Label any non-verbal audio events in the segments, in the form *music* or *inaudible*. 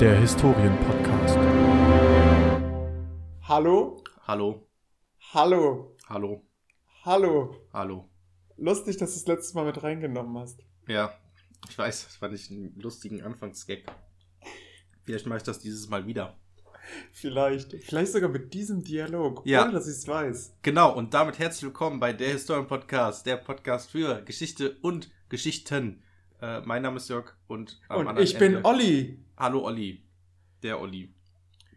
der Historienpodcast. Hallo? Hallo, Hallo? hallo, Hallo? hallo. Lustig, dass du das letzte Mal mit reingenommen hast. Ja, ich weiß, das fand ich einen lustigen Anfangsgag. Vielleicht mache ich das dieses Mal wieder. Vielleicht. Vielleicht sogar mit diesem Dialog, Ja. ohne dass ich es weiß. Genau, und damit herzlich willkommen bei der Historien-Podcast, der Podcast für Geschichte und Geschichten. Äh, mein Name ist Jörg und am Und anderen ich bin Ende- Olli. Hallo Olli. Der Olli.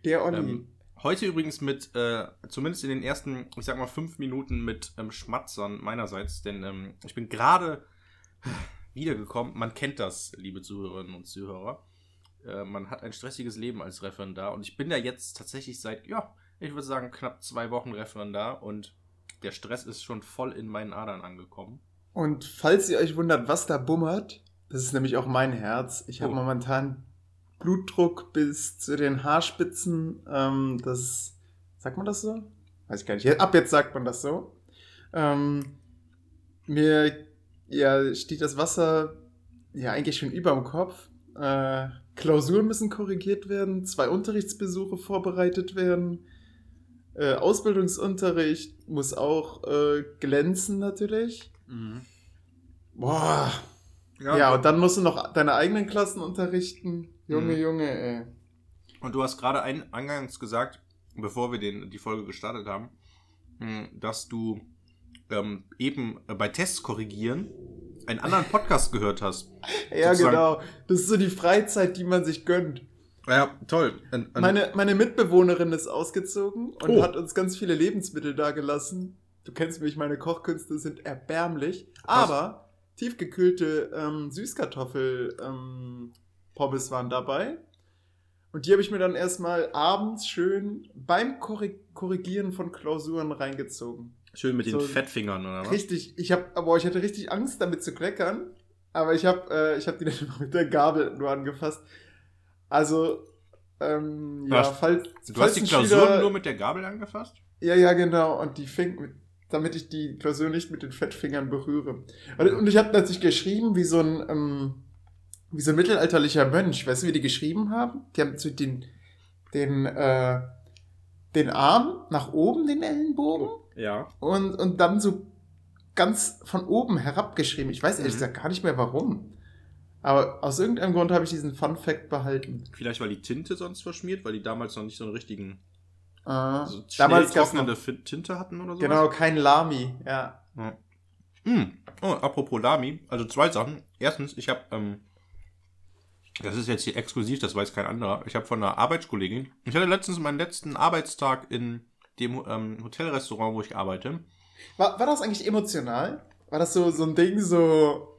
Der Olli. Ähm, heute übrigens mit, äh, zumindest in den ersten, ich sag mal, fünf Minuten mit ähm, Schmatzern meinerseits, denn ähm, ich bin gerade wiedergekommen. Man kennt das, liebe Zuhörerinnen und Zuhörer. Äh, man hat ein stressiges Leben als Referendar und ich bin da jetzt tatsächlich seit, ja, ich würde sagen, knapp zwei Wochen Referendar und der Stress ist schon voll in meinen Adern angekommen. Und falls ihr euch wundert, was da bummert, das ist nämlich auch mein Herz. Ich habe Oh. momentan Blutdruck bis zu den Haarspitzen. Ähm, das sagt man das so? Weiß ich gar nicht. Ab jetzt sagt man das so. Ähm, mir ja, steht das Wasser ja eigentlich schon über dem Kopf. Äh, Klausuren müssen korrigiert werden, zwei Unterrichtsbesuche vorbereitet werden. Äh, Ausbildungsunterricht muss auch äh, glänzen natürlich. Boah. Ja, und dann musst du noch deine eigenen Klassen unterrichten. Junge, Mhm. Junge, ey. Und du hast gerade ein, eingangs gesagt, bevor wir den, die Folge gestartet haben, mh, dass du ähm, eben äh, bei Tests korrigieren einen anderen Podcast gehört hast. *laughs* Ja, Sozusagen- genau. Das ist so die Freizeit, die man sich gönnt. Ja, toll. Und, und, Meine, meine Mitbewohnerin ist ausgezogen und Oh. hat uns ganz viele Lebensmittel dagelassen. Du kennst mich, meine Kochkünste sind erbärmlich. Aber tiefgekühlte ähm, Süßkartoffel ähm, Pommes waren dabei. Und die habe ich mir dann erstmal abends schön beim Korri Korrigieren von Klausuren reingezogen. schön mit den so- Fettfingern, oder was? Richtig, ich habe, aber ich hatte richtig Angst, damit zu kleckern. Aber ich habe, äh, ich habe die dann *laughs* mit der Gabel nur angefasst. Also, ähm, ja, Was? falls, Du falls hast die Klausuren Schüler- nur mit der Gabel angefasst? Ja, ja, genau. Und die fing, mit, damit ich die Klausur nicht mit den Fettfingern berühre. Und, und ich habe natürlich geschrieben wie so ein, ähm, wie so ein mittelalterlicher Mönch. Weißt du, wie die geschrieben haben? Die haben so den, den, äh, den Arm nach oben, den Ellenbogen Ja. und, und dann so ganz von oben herabgeschrieben. Ich weiß ehrlich Mhm. gesagt gar nicht mehr warum. Aber aus irgendeinem Grund habe ich diesen Fun Fact behalten. Vielleicht weil die Tinte sonst verschmiert, weil die damals noch nicht so einen richtigen, Äh, so damals trocknende noch, Tinte hatten oder so. genau kein Lami. Ja. Hm. Oh, apropos Lami, also zwei Sachen. Erstens, ich habe, ähm, das ist jetzt hier exklusiv, das weiß kein anderer. Ich habe von einer Arbeitskollegin, ich hatte letztens meinen letzten Arbeitstag in dem ähm, Hotelrestaurant, wo ich arbeite. War, war das eigentlich emotional? War das so, so ein Ding, so.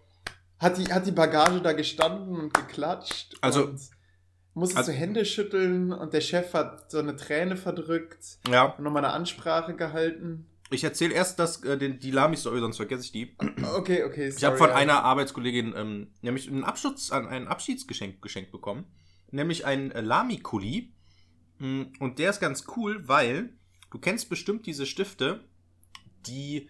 Hat die, hat die Bagage da gestanden und geklatscht? Also- Und musstest Also- du Hände schütteln und der Chef hat so eine Träne verdrückt Ja, und nochmal eine Ansprache gehalten? Ich erzähle erst das, äh, den, die Lami-Story, sonst vergesse ich die. *clears throat* Okay, okay. Ich habe von einer Arbeitskollegin ähm, nämlich einen, Abschutz, ein, Abschiedsgeschenk geschenkt bekommen. Nämlich einen äh, Lami-Kuli. Mm, Und der ist ganz cool, weil du kennst bestimmt diese Stifte, die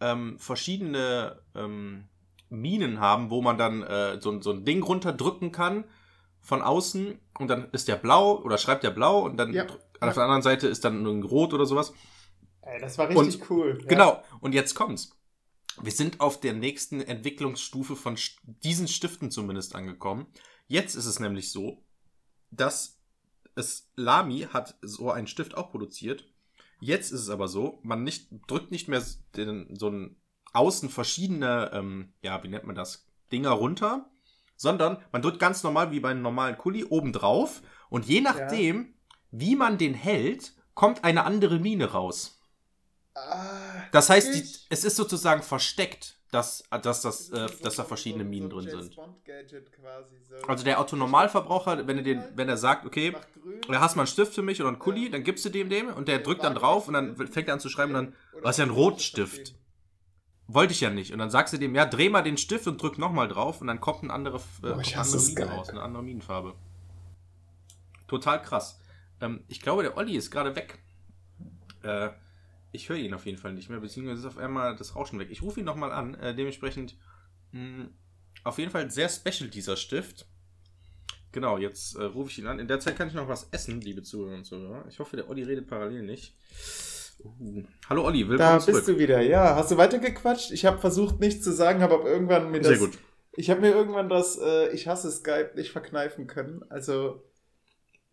ähm, verschiedene ähm, Minen haben, wo man dann äh, so, ein- so ein Ding runterdrücken kann von außen und dann ist der blau oder schreibt der blau und dann Ja. auf der anderen Seite ist dann ein rot oder sowas. Ey, das war richtig cool. Ja. Genau. Und jetzt kommt's. Wir sind auf der nächsten Entwicklungsstufe von diesen Stiften zumindest angekommen. Jetzt ist es nämlich so, dass es Lamy hat so einen Stift auch produziert. Jetzt ist es aber so, man nicht, drückt nicht mehr den, so ein außen verschiedene, ähm, ja, wie nennt man das, Dinger runter, sondern man drückt ganz normal wie bei einem normalen Kuli oben drauf und je nachdem, wie man den hält, kommt eine andere Mine raus. Ah, Das heißt, die, es ist sozusagen versteckt, dass, dass, das, äh, dass da verschiedene Minen drin sind. Also der Autonormalverbraucher, wenn er, den, wenn er sagt, okay, da hast du mal einen Stift für mich oder einen Kuli, dann gibst du dem dem und der drückt dann drauf und dann fängt er an zu schreiben und dann, was ist ja ein Rotstift? Wollte ich ja nicht. Und dann sagst du dem, ja, dreh mal den Stift und drück nochmal drauf und dann kommt eine andere, äh, Oh, eine hasse andere Mine raus, eine andere Minenfarbe. Total krass. Ähm, ich glaube, der Olli ist gerade weg. Äh, ich höre ihn auf jeden Fall nicht mehr, beziehungsweise ist auf einmal das Rauschen weg. Ich rufe ihn nochmal an. Äh, dementsprechend mh, auf jeden Fall sehr special dieser Stift. Genau, jetzt äh, rufe ich ihn an. In der Zeit kann ich noch was essen, liebe Zuhörer und Zuhörer. Ich hoffe, der Olli redet parallel nicht. Uh. Hallo Olli, willkommen Da zurück. bist du wieder, ja. Hast du weitergequatscht? Ich habe versucht, nichts zu sagen, habe aber irgendwann mir das. Sehr gut. Ich habe mir irgendwann das äh, Ich hasse Skype nicht verkneifen können. Also,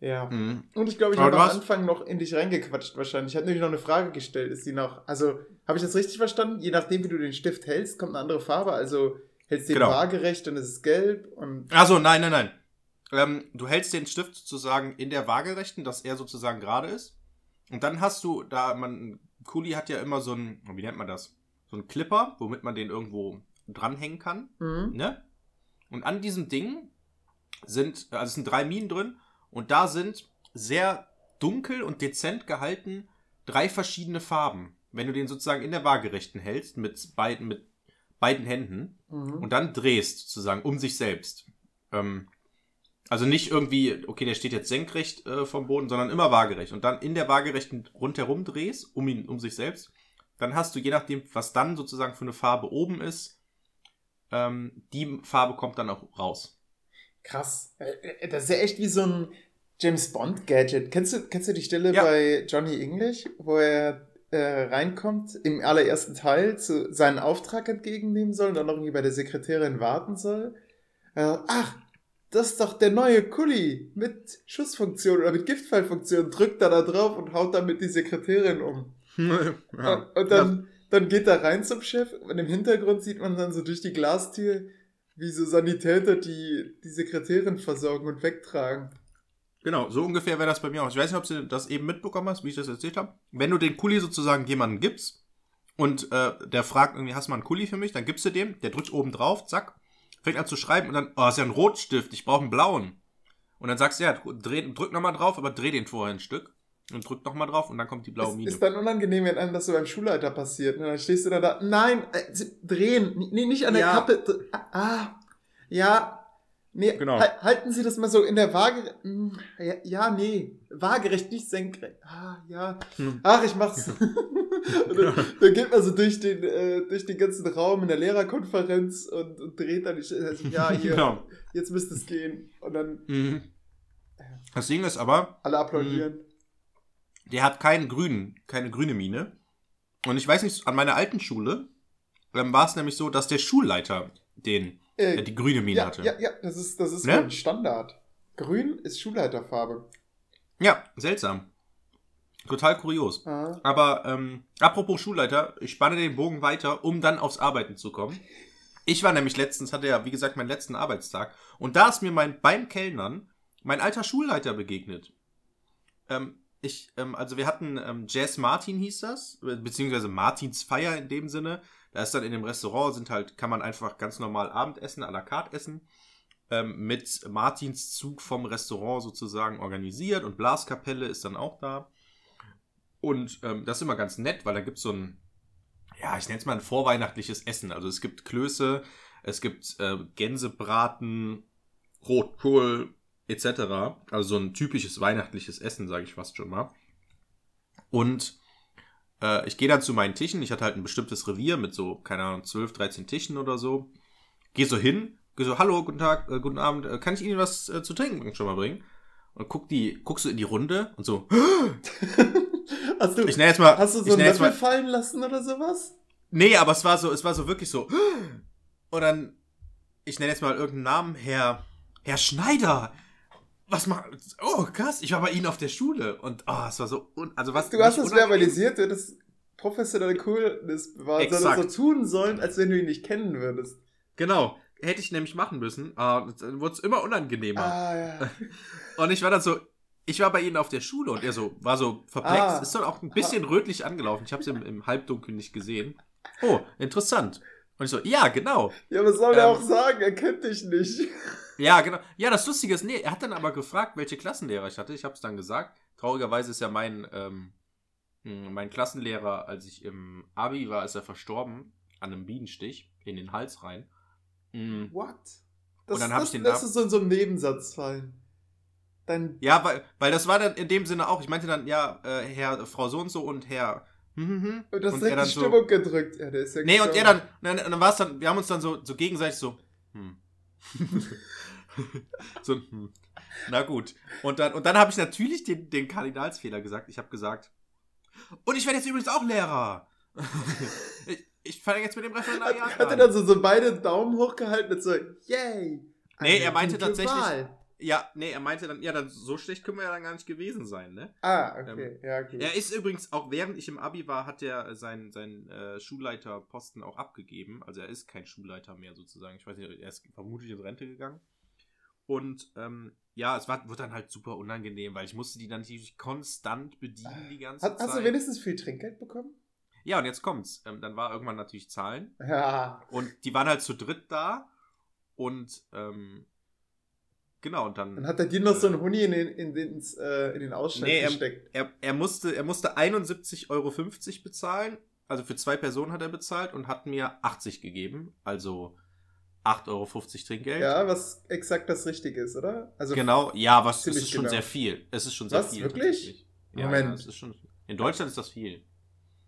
ja. Mhm. Und ich glaube, ich habe am hast- Anfang noch in dich reingequatscht wahrscheinlich. Ich hatte nämlich noch eine Frage gestellt. Ist die noch. Also, habe ich das richtig verstanden? Je nachdem, wie du den Stift hältst, kommt eine andere Farbe. Also, hältst du den Genau. waagerecht, dann ist es gelb. Und. Also, nein, nein, nein. Ähm, du hältst den Stift sozusagen in der Waagerechten, dass er sozusagen gerade ist. Und dann hast du, da man, Kuli hat ja immer so ein, wie nennt man das? So ein Clipper, womit man den irgendwo dranhängen kann. Mhm. Ne? Und an diesem Ding sind, also es sind drei Minen drin und da sind sehr dunkel und dezent gehalten drei verschiedene Farben. Wenn du den sozusagen in der Waagerechten hältst, mit beiden, mit beiden Händen, Mhm. und dann drehst sozusagen um sich selbst. Ähm, also nicht irgendwie, okay, der steht jetzt senkrecht äh, vom Boden, sondern immer waagerecht. Und dann in der waagerechten rundherum drehst, um ihn, um sich selbst. Dann hast du, je nachdem, was dann sozusagen für eine Farbe oben ist, ähm, die Farbe kommt dann auch raus. Krass. Äh, äh, Das ist ja echt wie so ein James Bond-Gadget. Kennst du, kennst du die Stelle Ja. bei Johnny English, wo er äh, reinkommt im allerersten Teil, zu seinen Auftrag entgegennehmen soll und dann noch irgendwie bei der Sekretärin warten soll? Äh, ach, das ist doch der neue Kuli mit Schussfunktion oder mit Giftfallfunktion. Drückt er da drauf und haut damit die Sekretärin um. *laughs* ja. Und, und dann, dann geht er rein zum Chef und im Hintergrund sieht man dann so durch die Glastür, wie so Sanitäter die, die Sekretärin versorgen und wegtragen. Genau, so ungefähr wäre das bei mir auch. Ich weiß nicht, ob du das eben mitbekommen hast, wie ich das erzählt habe. Wenn du den Kuli sozusagen jemandem gibst und äh, der fragt irgendwie, hast du mal einen Kuli für mich? Dann gibst du dem, der drückt oben drauf, zack, fängt an zu schreiben und dann, oh, ist ja ein Rotstift, ich brauche einen blauen. Und dann sagst du, ja, dreh, drück nochmal drauf, aber dreh den vorher ein Stück. Und drück nochmal drauf und dann kommt die blaue Es Mine. ist dann unangenehm, wenn einem das so beim Schulleiter passiert. Und dann stehst du dann da, nein, äh, drehen, nee, nicht an der Ja. Kappe. dr- Ah, ja, nee, Genau. hal- halten Sie das mal so in der Waage. hm, Ja, ja, nee, waagerecht, nicht senkrecht. Ah, ja. Hm. Ach, ich mach's. *laughs* und dann, dann geht man so durch den, äh, durch den ganzen Raum in der Lehrerkonferenz und, und dreht dann die also, ja, *laughs* hier, Genau. jetzt müsste es gehen. Und dann Mhm. Das Ding ist aber, alle applaudieren. Der hat keinen grünen, keine grüne Mine. Und ich weiß nicht, an meiner alten Schule ähm, war es nämlich so, dass der Schulleiter den, Äh, äh, die grüne Mine ja, hatte. ja, ja, das ist, das ist Ne? Standard. Grün ist Schulleiterfarbe. Ja, seltsam. Total kurios. Ah. Aber ähm, apropos Schulleiter, ich spanne den Bogen weiter, um dann aufs Arbeiten zu kommen. Ich war nämlich letztens, hatte ja, wie gesagt, meinen letzten Arbeitstag. Und da ist mir mein, beim Kellnern mein alter Schulleiter begegnet. Ähm, ich, ähm, also wir hatten ähm, Jazz Martin hieß das, be- beziehungsweise Martins Feier in dem Sinne. Da ist dann in dem Restaurant, sind halt, kann man einfach ganz normal Abendessen, à la carte essen. Ähm, mit Martins Zug vom Restaurant sozusagen organisiert und Blaskapelle ist dann auch da. Und ähm, das ist immer ganz nett, weil da gibt es so ein, ja, ich nenne es mal ein vorweihnachtliches Essen. Also es gibt Klöße, es gibt äh, Gänsebraten, Rotkohl etc. Also so ein typisches weihnachtliches Essen, sage ich fast schon mal. Und äh, ich gehe dann zu meinen Tischen. Ich hatte halt ein bestimmtes Revier mit so, keine Ahnung, 12, 13 Tischen oder so. Gehe so hin, gehe so, hallo, guten Tag, äh, guten Abend, äh, kann ich Ihnen was äh, zu trinken schon mal bringen? Und guck die, guckst du in die Runde und so, *laughs* Hast du, ich jetzt mal, hast du so einen Löffel fallen lassen oder sowas? Nee, aber es war so, es war so wirklich so. *gasps* Und dann, ich nenne jetzt mal irgendeinen Namen, Herr, Herr Schneider. Was macht, oh krass, ich war bei Ihnen auf der Schule und oh, es war so, un, also was. Du hast das verbalisiert, du hättest professionelle Coolness bewahrt, sondern so tun sollen, als wenn du ihn nicht kennen würdest. Genau, hätte ich nämlich machen müssen, aber dann wurde es immer unangenehmer. Ah, ja. *laughs* Und ich war dann so, ich war bei Ihnen auf der Schule und er so, war so perplex, Ah. ist dann auch ein bisschen rötlich angelaufen, ich habe es im, im Halbdunkel nicht gesehen. Oh, interessant. Und ich so, ja, genau. Ja, was soll er Ähm. auch sagen? Er kennt dich nicht. Ja, genau. Ja, das Lustige ist, nee, er hat dann aber gefragt, welche Klassenlehrer ich hatte. Ich habe es dann gesagt. Traurigerweise ist ja mein, ähm, mh, mein Klassenlehrer, als ich im Abi war, ist er verstorben an einem Bienenstich in den Hals rein. Mm, What? Das, Und dann hab das ich den Namen- es so in so einem Nebensatz fallen. Dein Ja, weil, weil das war dann in dem Sinne auch. Ich meinte dann, ja, äh, Herr, Frau so und so und Herr. hm, hm, hm. und das und direkt die Stimmung gedrückt. Ja, der ist ja Nee, und er dann, dann, dann war es dann, wir haben uns dann so, so gegenseitig so, hm. *laughs* *laughs* so, hm. Na gut. Und dann, und dann habe ich natürlich den, den Kardinalsfehler gesagt. Ich habe gesagt, und ich werde jetzt übrigens auch Lehrer. *laughs* ich ich fange jetzt mit dem Referendariat Hat, hat er an. dann so, so beide Daumen hochgehalten und so, yay. Nee, er meinte tatsächlich- Wahl. Ja, nee, er meinte dann, ja, dann so schlecht können wir ja dann gar nicht gewesen sein, ne? Ah, okay, ja, gut. Er ist übrigens, auch während ich im Abi war, hat er seinen sein, äh, Schulleiterposten auch abgegeben. Also er ist kein Schulleiter mehr sozusagen. Ich weiß nicht, er ist vermutlich in Rente gegangen. Und ähm, ja, es war, wurde dann halt super unangenehm, weil ich musste die dann natürlich konstant bedienen die ganze Hast, Zeit. hast du wenigstens viel Trinkgeld bekommen? ja, und jetzt kommt's. Ähm, dann war irgendwann natürlich Zahlen. Ja. Und die waren halt zu dritt da. Und ähm, genau, und dann. Dann hat er dir noch so einen Huni in den, in den, ins, äh, in den Ausschnitt Nee, gesteckt. er, er, musste, er musste 71,50 Euro bezahlen. Also für zwei Personen hat er bezahlt und hat mir 80 gegeben. Also 8,50 Euro Trinkgeld. Ja, was exakt das Richtige ist, oder? Also Genau, ja, was es ist schon genau. sehr viel. Es ist schon sehr Was, viel. wirklich? Ja, Moment. Ja, es ist schon, in Deutschland ist das viel.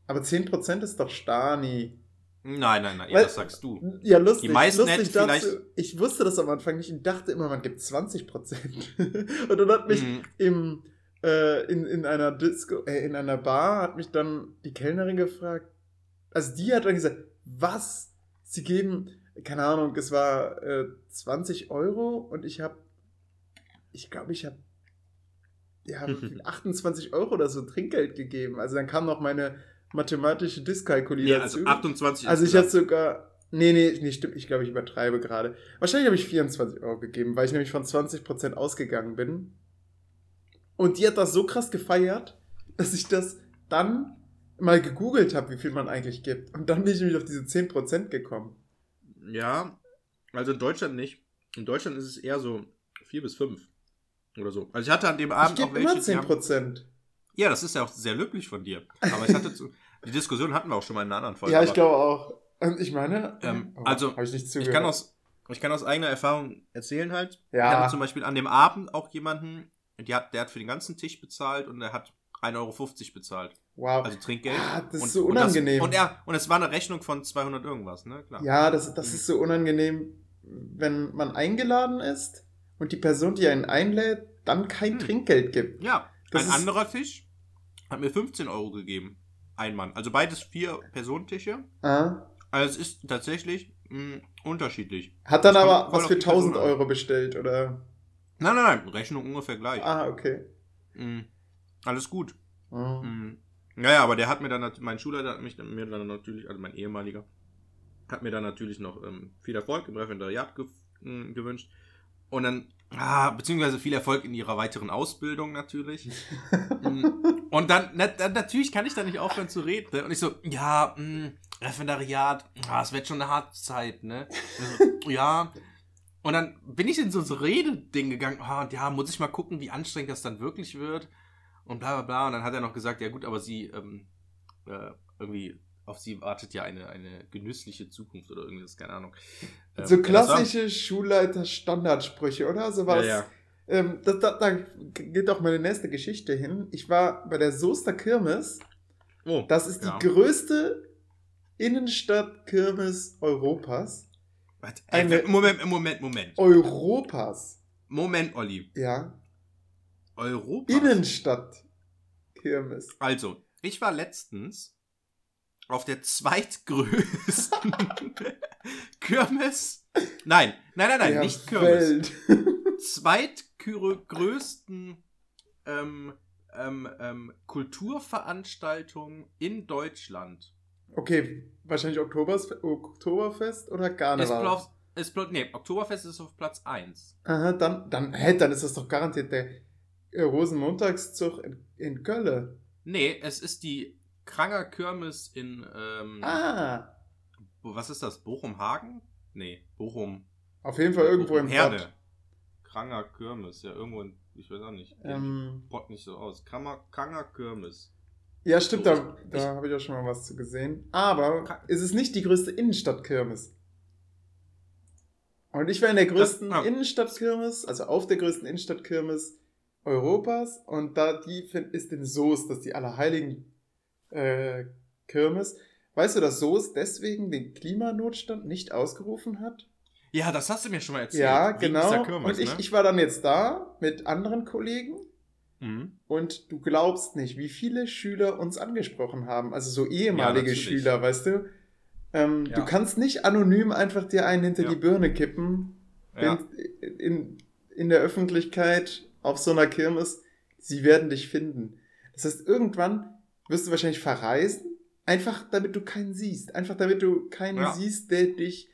Aber 10% ist doch Stani. Nein, nein, nein, ja, Weil- das sagst du. Ja, lustig. Die meisten lustig hätten vielleicht- Ich wusste das am Anfang nicht und dachte immer, man gibt 20%. *laughs* und dann hat mich Mhm. im, äh, in, in einer Disco, äh, in einer Bar, hat mich dann die Kellnerin gefragt. Also die hat dann gesagt, was? Sie geben, keine Ahnung, es war äh, 20 Euro und ich habe, ich glaube, ich habe ja, wie viel? 28 Euro oder so Trinkgeld gegeben. Also dann kam noch meine mathematische Ja, Diskalkulation. also 28 Also ich hatte sogar. Nee, nee, nee, stimmt. Ich glaube, ich übertreibe gerade. Wahrscheinlich habe ich 24 Euro gegeben, weil ich nämlich von 20% ausgegangen bin. Und die hat das so krass gefeiert, dass ich das dann mal gegoogelt habe, wie viel man eigentlich gibt. Und dann bin ich nämlich auf diese 10% gekommen. Ja, also in Deutschland nicht. In Deutschland ist es eher so 4 bis 5 oder so. Also ich hatte an dem Ich Abend auch gebe immer welche, haben, 10%. Ja, das ist ja auch sehr löblich von dir. Aber ich hatte zu, die Diskussion hatten wir auch schon mal in einer anderen Folge. ja, ich glaube auch. Und ich meine, Ähm, oh, also, ich ich kann aus ich kann aus eigener Erfahrung erzählen halt. Ich ja, hatte zum Beispiel an dem Abend auch jemanden, die hat, der hat für den ganzen Tisch bezahlt und der hat 1,50 Euro bezahlt. Wow. Also Trinkgeld. Ah, das ist und, so und das- unangenehm. Und, er, und es war eine Rechnung von 200 irgendwas, ne? Klar. Ja, das, das Mhm. ist so unangenehm, wenn man eingeladen ist und die Person, die einen einlädt, dann kein Hm. Trinkgeld gibt. Ja, Das ein ist- anderer Tisch hat mir 15 Euro gegeben. Ein Mann. Also beides vier Personentische. Ah. Also es ist tatsächlich mh, unterschiedlich. Hat dann Das aber was für die Person 1000 an. Euro bestellt, oder? Nein, nein, nein. Rechnung ungefähr gleich. Ah, okay. Mhm. Alles gut. Ah. Mhm. Naja, aber der hat mir dann, mein Schulleiter hat mich mir dann natürlich, also mein ehemaliger, hat mir dann natürlich noch ähm, viel Erfolg im Referendariat ge mh, gewünscht. Und dann, ah, beziehungsweise viel Erfolg in ihrer weiteren Ausbildung natürlich. Mhm. *laughs* Und dann, na, dann, natürlich kann ich da nicht aufhören zu reden. Ne? Und ich so, ja, mh, Referendariat, ah, es wird schon eine harte Zeit, ne? Also, ja. Und dann bin ich in so ein Rededing gegangen, ah, und ja, muss ich mal gucken, wie anstrengend das dann wirklich wird. Und bla bla bla. Und dann hat er noch gesagt, ja gut, aber sie, ähm, äh, irgendwie, auf sie wartet ja eine, eine genüssliche Zukunft oder irgendwas, keine Ahnung. Ähm, So ja, klassische Schulleiter-Standardsprüche, oder? So was. Ja, ja. Ähm, das, da, da geht auch meine nächste Geschichte hin. Ich war bei der Soester Kirmes. Oh, Das ist die größte Innenstadtkirmes Europas. Warte, Moment, Moment, Moment. Europas. Moment, Olli. Ja. Europa. Innenstadtkirmes. Also, ich war letztens auf der zweitgrößten *laughs* Kirmes. Nein, nein, nein, nein, der nicht Kirmes. *laughs* Zweitgrößten ähm, ähm, ähm, Kulturveranstaltung in Deutschland. Okay, wahrscheinlich Oktobers, Oktoberfest oder Karneval. es blau- nee, Oktoberfest ist auf Platz 1. Aha, dann, dann, hä, dann ist das doch garantiert der Rosenmontagszug in, in Köln. Nee, es ist die Kranger Kirmes in, ähm, Ah, was ist das? Bochum-Hagen? Nee, Bochum. auf jeden Fall irgendwo im Herde. Bad. Kranger Kirmes, ja, irgendwo in, ich weiß auch nicht. Ähm, Bot nicht so aus. Kranger, Kranger Kirmes. ja, stimmt, da, Ich- da habe ich auch schon mal was zu gesehen. Aber Ka- es ist nicht die größte Innenstadtkirmes. Und ich war in der größten ah. Innenstadtkirmes, also auf der größten Innenstadtkirmes Europas. Und da die ist in Soest, das ist die Allerheiligen äh, Kirmes. Weißt du, dass Soest deswegen den Klimanotstand nicht ausgerufen hat? Ja, das hast du mir schon mal erzählt. Ja, genau. Kirmes, und ich, ne? ich war dann jetzt da mit anderen Kollegen Mhm. und du glaubst nicht, wie viele Schüler uns angesprochen haben. Also so ehemalige natürlich. Schüler, weißt du? Ähm, Ja. Du kannst nicht anonym einfach dir einen hinter Ja. die Birne kippen Ja. in, in, in der Öffentlichkeit auf so einer Kirmes. Sie werden dich finden. Das heißt, irgendwann wirst du wahrscheinlich verreisen, einfach damit du keinen siehst. Einfach damit du keinen Ja. siehst, der dich,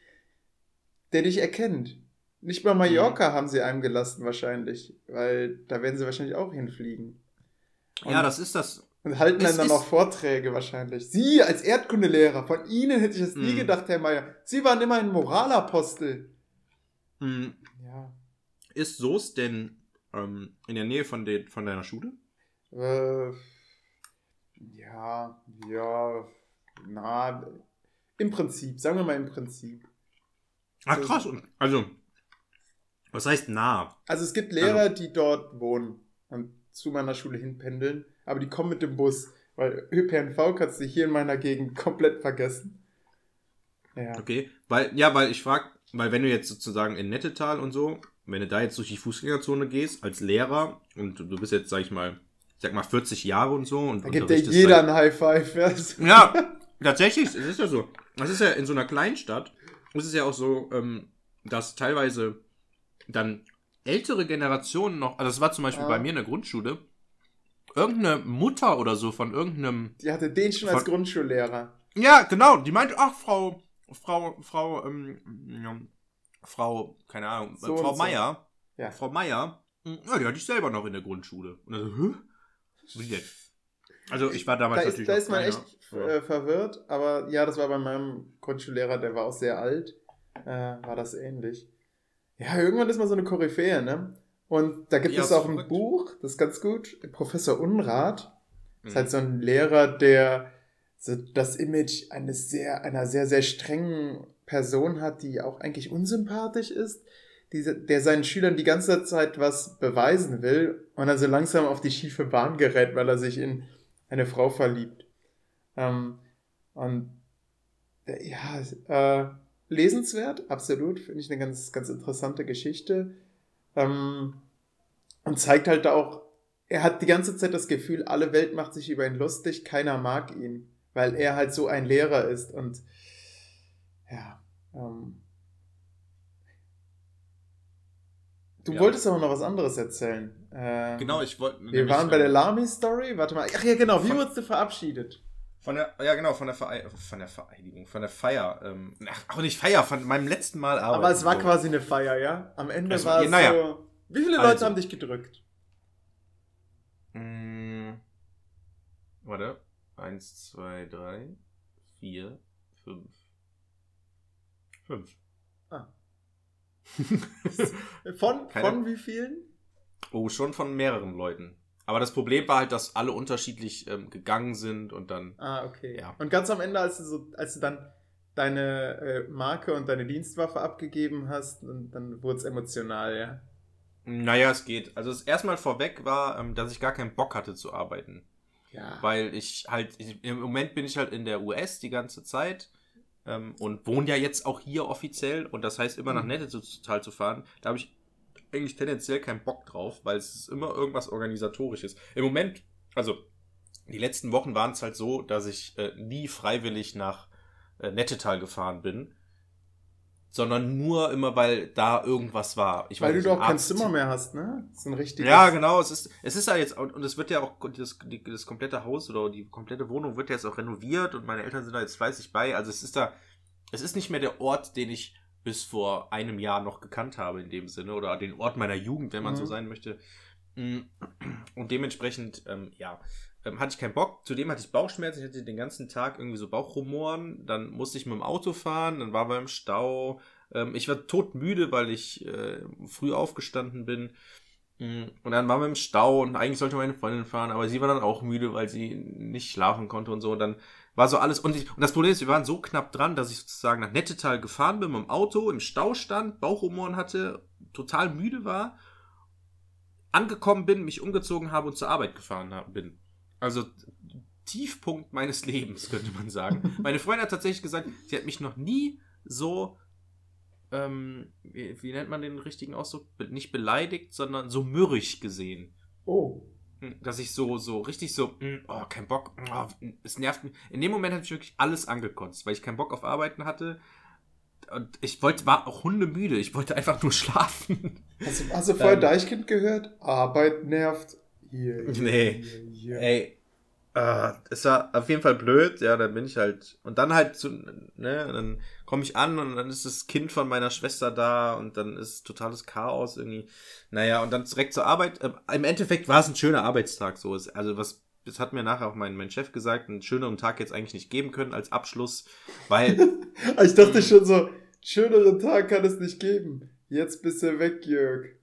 der dich erkennt. Nicht mal Mhm. Mallorca haben sie einem gelassen wahrscheinlich, weil da werden sie wahrscheinlich auch hinfliegen. ja, das ist das. Und halten Es dann, dann auch Vorträge wahrscheinlich. Sie als Erdkundelehrer, von Ihnen hätte ich das nie Mhm. gedacht, Herr Meier. Sie waren immer ein Moralapostel. Mhm. Ja. Ist Soest denn ähm, in der Nähe von, de von deiner Schule? Äh, ja, ja, na, im Prinzip, sagen wir mal im Prinzip. Ach krass. und- Also, was heißt nah? Also es gibt Lehrer, die dort wohnen und zu meiner Schule hinpendeln, aber die kommen mit dem Bus, weil ÖPNV kannst du hier in meiner Gegend komplett vergessen. Ja. Okay, weil, ja, weil ich frag, weil wenn du jetzt sozusagen in Nettetal und so, wenn du da jetzt durch die Fußgängerzone gehst, als Lehrer, und du bist jetzt, sag ich mal, ich sag mal 40 Jahre und so, und Da gibt dir jeder seit- ein High Five. Ja. Ja, tatsächlich, es ist ja so. Das ist ja in so einer Kleinstadt, ist es ja auch so, ähm, dass teilweise dann ältere Generationen noch, also das war zum Beispiel Ja. bei mir in der Grundschule, irgendeine Mutter oder so von irgendeinem Die hatte den schon als Grundschullehrer. Ja, genau. Die meinte, ach, Frau, Frau, Frau, ähm, ja, Frau, keine Ahnung, So Frau und so. Meier. Ja. Frau Meier, mh, ja, die hatte ich selber noch in der Grundschule. Und dann so, hä? Wie denn? Also ich war damals Da ist, natürlich da noch ist man kleiner. echt äh, verwirrt, aber ja, das war bei meinem Grundschullehrer, der war auch sehr alt, äh, war das ähnlich. Ja, irgendwann ist man so eine Koryphäe, ne? Und da gibt Ja, es ist auch ein verrückt. Buch, das ist ganz gut, Professor Unrat, Mhm. ist halt so ein Lehrer, der so das Image eines sehr, einer sehr, sehr strengen Person hat, die auch eigentlich unsympathisch ist, diese, der seinen Schülern die ganze Zeit was beweisen will und dann so langsam auf die schiefe Bahn gerät, weil er sich in eine Frau verliebt. Ähm, und äh, ja, äh, lesenswert, absolut, finde ich eine ganz, ganz interessante Geschichte. Ähm, und zeigt halt auch, er hat die ganze Zeit das Gefühl, alle Welt macht sich über ihn lustig, keiner mag ihn, weil er halt so ein Lehrer ist und ja. Ähm, du Ja. wolltest aber noch was anderes erzählen. Ähm, Genau, ich wollte. wir waren bei der Lamy-Story. Warte mal. Ach ja, genau. Wie wurdest du verabschiedet? Von der, ja genau, von der, Verei von der Vereidigung, von der Feier. Ähm, ach, auch nicht Feier, von meinem letzten Mal arbeiten. Aber es war so. quasi eine Feier, ja? Am Ende Es war es naja. so. Wie viele Leute Also. haben dich gedrückt? Mm, warte. Eins, zwei, drei, vier, fünf. Fünf. Ah. *laughs* Von, Keine- von wie vielen? oh, schon von mehreren Leuten. Aber das Problem war halt, dass alle unterschiedlich ähm, gegangen sind und dann. Ah, okay. Ja. Und ganz am Ende, als du, so, als du dann deine äh, Marke und deine Dienstwaffe abgegeben hast, und dann wurde es emotional, ja. Naja, es geht. Also das erstmal vorweg war, ähm, dass ich gar keinen Bock hatte zu arbeiten. Ja. Weil ich halt, ich, im Moment bin ich halt in der US die ganze Zeit ähm, und wohne ja jetzt auch hier offiziell und das heißt immer nach Mhm. Nettetal zu fahren. Da habe ich eigentlich tendenziell keinen Bock drauf, weil es ist immer irgendwas Organisatorisches. Im Moment, also die letzten Wochen waren es halt so, dass ich äh, nie freiwillig nach äh, Nettetal gefahren bin, sondern nur immer, weil da irgendwas war. Ich Weil weiß du doch kein Zimmer mehr hast, ne? Das ist ein richtiges. ja, genau. Es ist, es ist ja jetzt, und es wird ja auch, das, die, das komplette Haus oder die komplette Wohnung wird ja jetzt auch renoviert und meine Eltern sind da jetzt fleißig bei. Also es ist da, es ist nicht mehr der Ort, den ich bis vor einem Jahr noch gekannt habe in dem Sinne oder den Ort meiner Jugend, wenn man Mhm. so sein möchte. Mm, Und dementsprechend, ähm, ja, ähm, hatte ich keinen Bock. Zudem hatte ich Bauchschmerzen. Ich hatte den ganzen Tag irgendwie so Bauchrumoren. Dann musste ich mit dem Auto fahren. Dann waren wir im Stau. Ähm, ich war todmüde, weil ich äh, früh aufgestanden bin. Mm, Und dann waren wir im Stau und eigentlich sollte meine Freundin fahren, aber sie war dann auch müde, weil sie nicht schlafen konnte und so. Und dann war so alles. Und, ich, und das Problem ist, wir waren so knapp dran, dass ich sozusagen nach Nettetal gefahren bin mit dem Auto, im Stau stand, Bauchrumoren hatte, total müde war, angekommen bin, mich umgezogen habe und zur Arbeit gefahren bin. Also Tiefpunkt meines Lebens, könnte man sagen. *laughs* Meine Freundin hat tatsächlich gesagt, sie hat mich noch nie so ähm, wie, wie nennt man den richtigen Ausdruck? Be nicht beleidigt, sondern so mürrisch gesehen. Oh. Hm, Dass ich so, so richtig so, hm, oh, kein Bock, oh, es nervt mich. In dem Moment habe ich wirklich alles angekotzt, weil ich keinen Bock auf Arbeiten hatte. Und ich wollte, war auch hundemüde. Ich wollte einfach nur schlafen. Hast du, hast du vorher. Deichkind gehört? Arbeit nervt. Hier, hier, *laughs* Nee. Hier, hier. Ey, äh, es war auf jeden Fall blöd, ja, dann bin ich halt, und dann halt so, ne, dann komme ich an und dann ist das Kind von meiner Schwester da und dann ist totales Chaos irgendwie. Naja, und dann direkt zur Arbeit. Äh, Im Endeffekt war es ein schöner Arbeitstag, so ist, also was, das hat mir nachher auch mein, mein Chef gesagt, einen schöneren Tag jetzt eigentlich nicht geben können als Abschluss, weil, *laughs* Ich dachte schon so, schöneren Tag kann es nicht geben. Jetzt bist du weg, Jörg.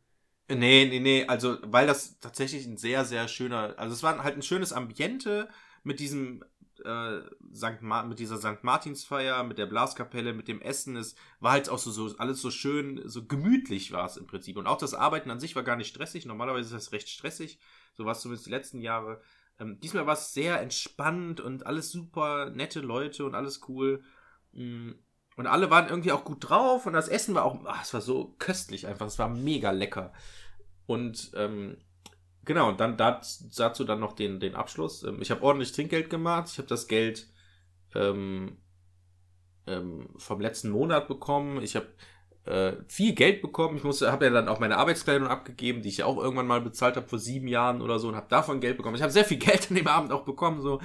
Nee, nee, nee, also weil das tatsächlich ein sehr, sehr schöner, also es war halt ein schönes Ambiente mit diesem äh, Sankt Ma mit dieser St. Martinsfeier, mit der Blaskapelle, mit dem Essen. Es war halt auch so, so alles so schön, so gemütlich war es im Prinzip. Und auch das Arbeiten an sich war gar nicht stressig. Normalerweise ist das recht stressig. So war es zumindest die letzten Jahre. Ähm, diesmal war es sehr entspannt und alles super nette Leute und alles cool. Mm. Und alle waren irgendwie auch gut drauf und das Essen war auch, ach, es war so köstlich einfach, es war mega lecker. Und ähm, genau, und dann dazu dann noch den, den Abschluss. Ähm, ich habe ordentlich Trinkgeld gemacht, ich habe das Geld ähm, ähm, vom letzten Monat bekommen. Ich habe äh, viel Geld bekommen. Ich musste, habe ja dann auch meine Arbeitskleidung abgegeben, die ich ja auch irgendwann mal bezahlt habe vor sieben Jahren oder so und habe davon Geld bekommen. Ich habe sehr viel *laughs* Geld an dem Abend auch bekommen. So,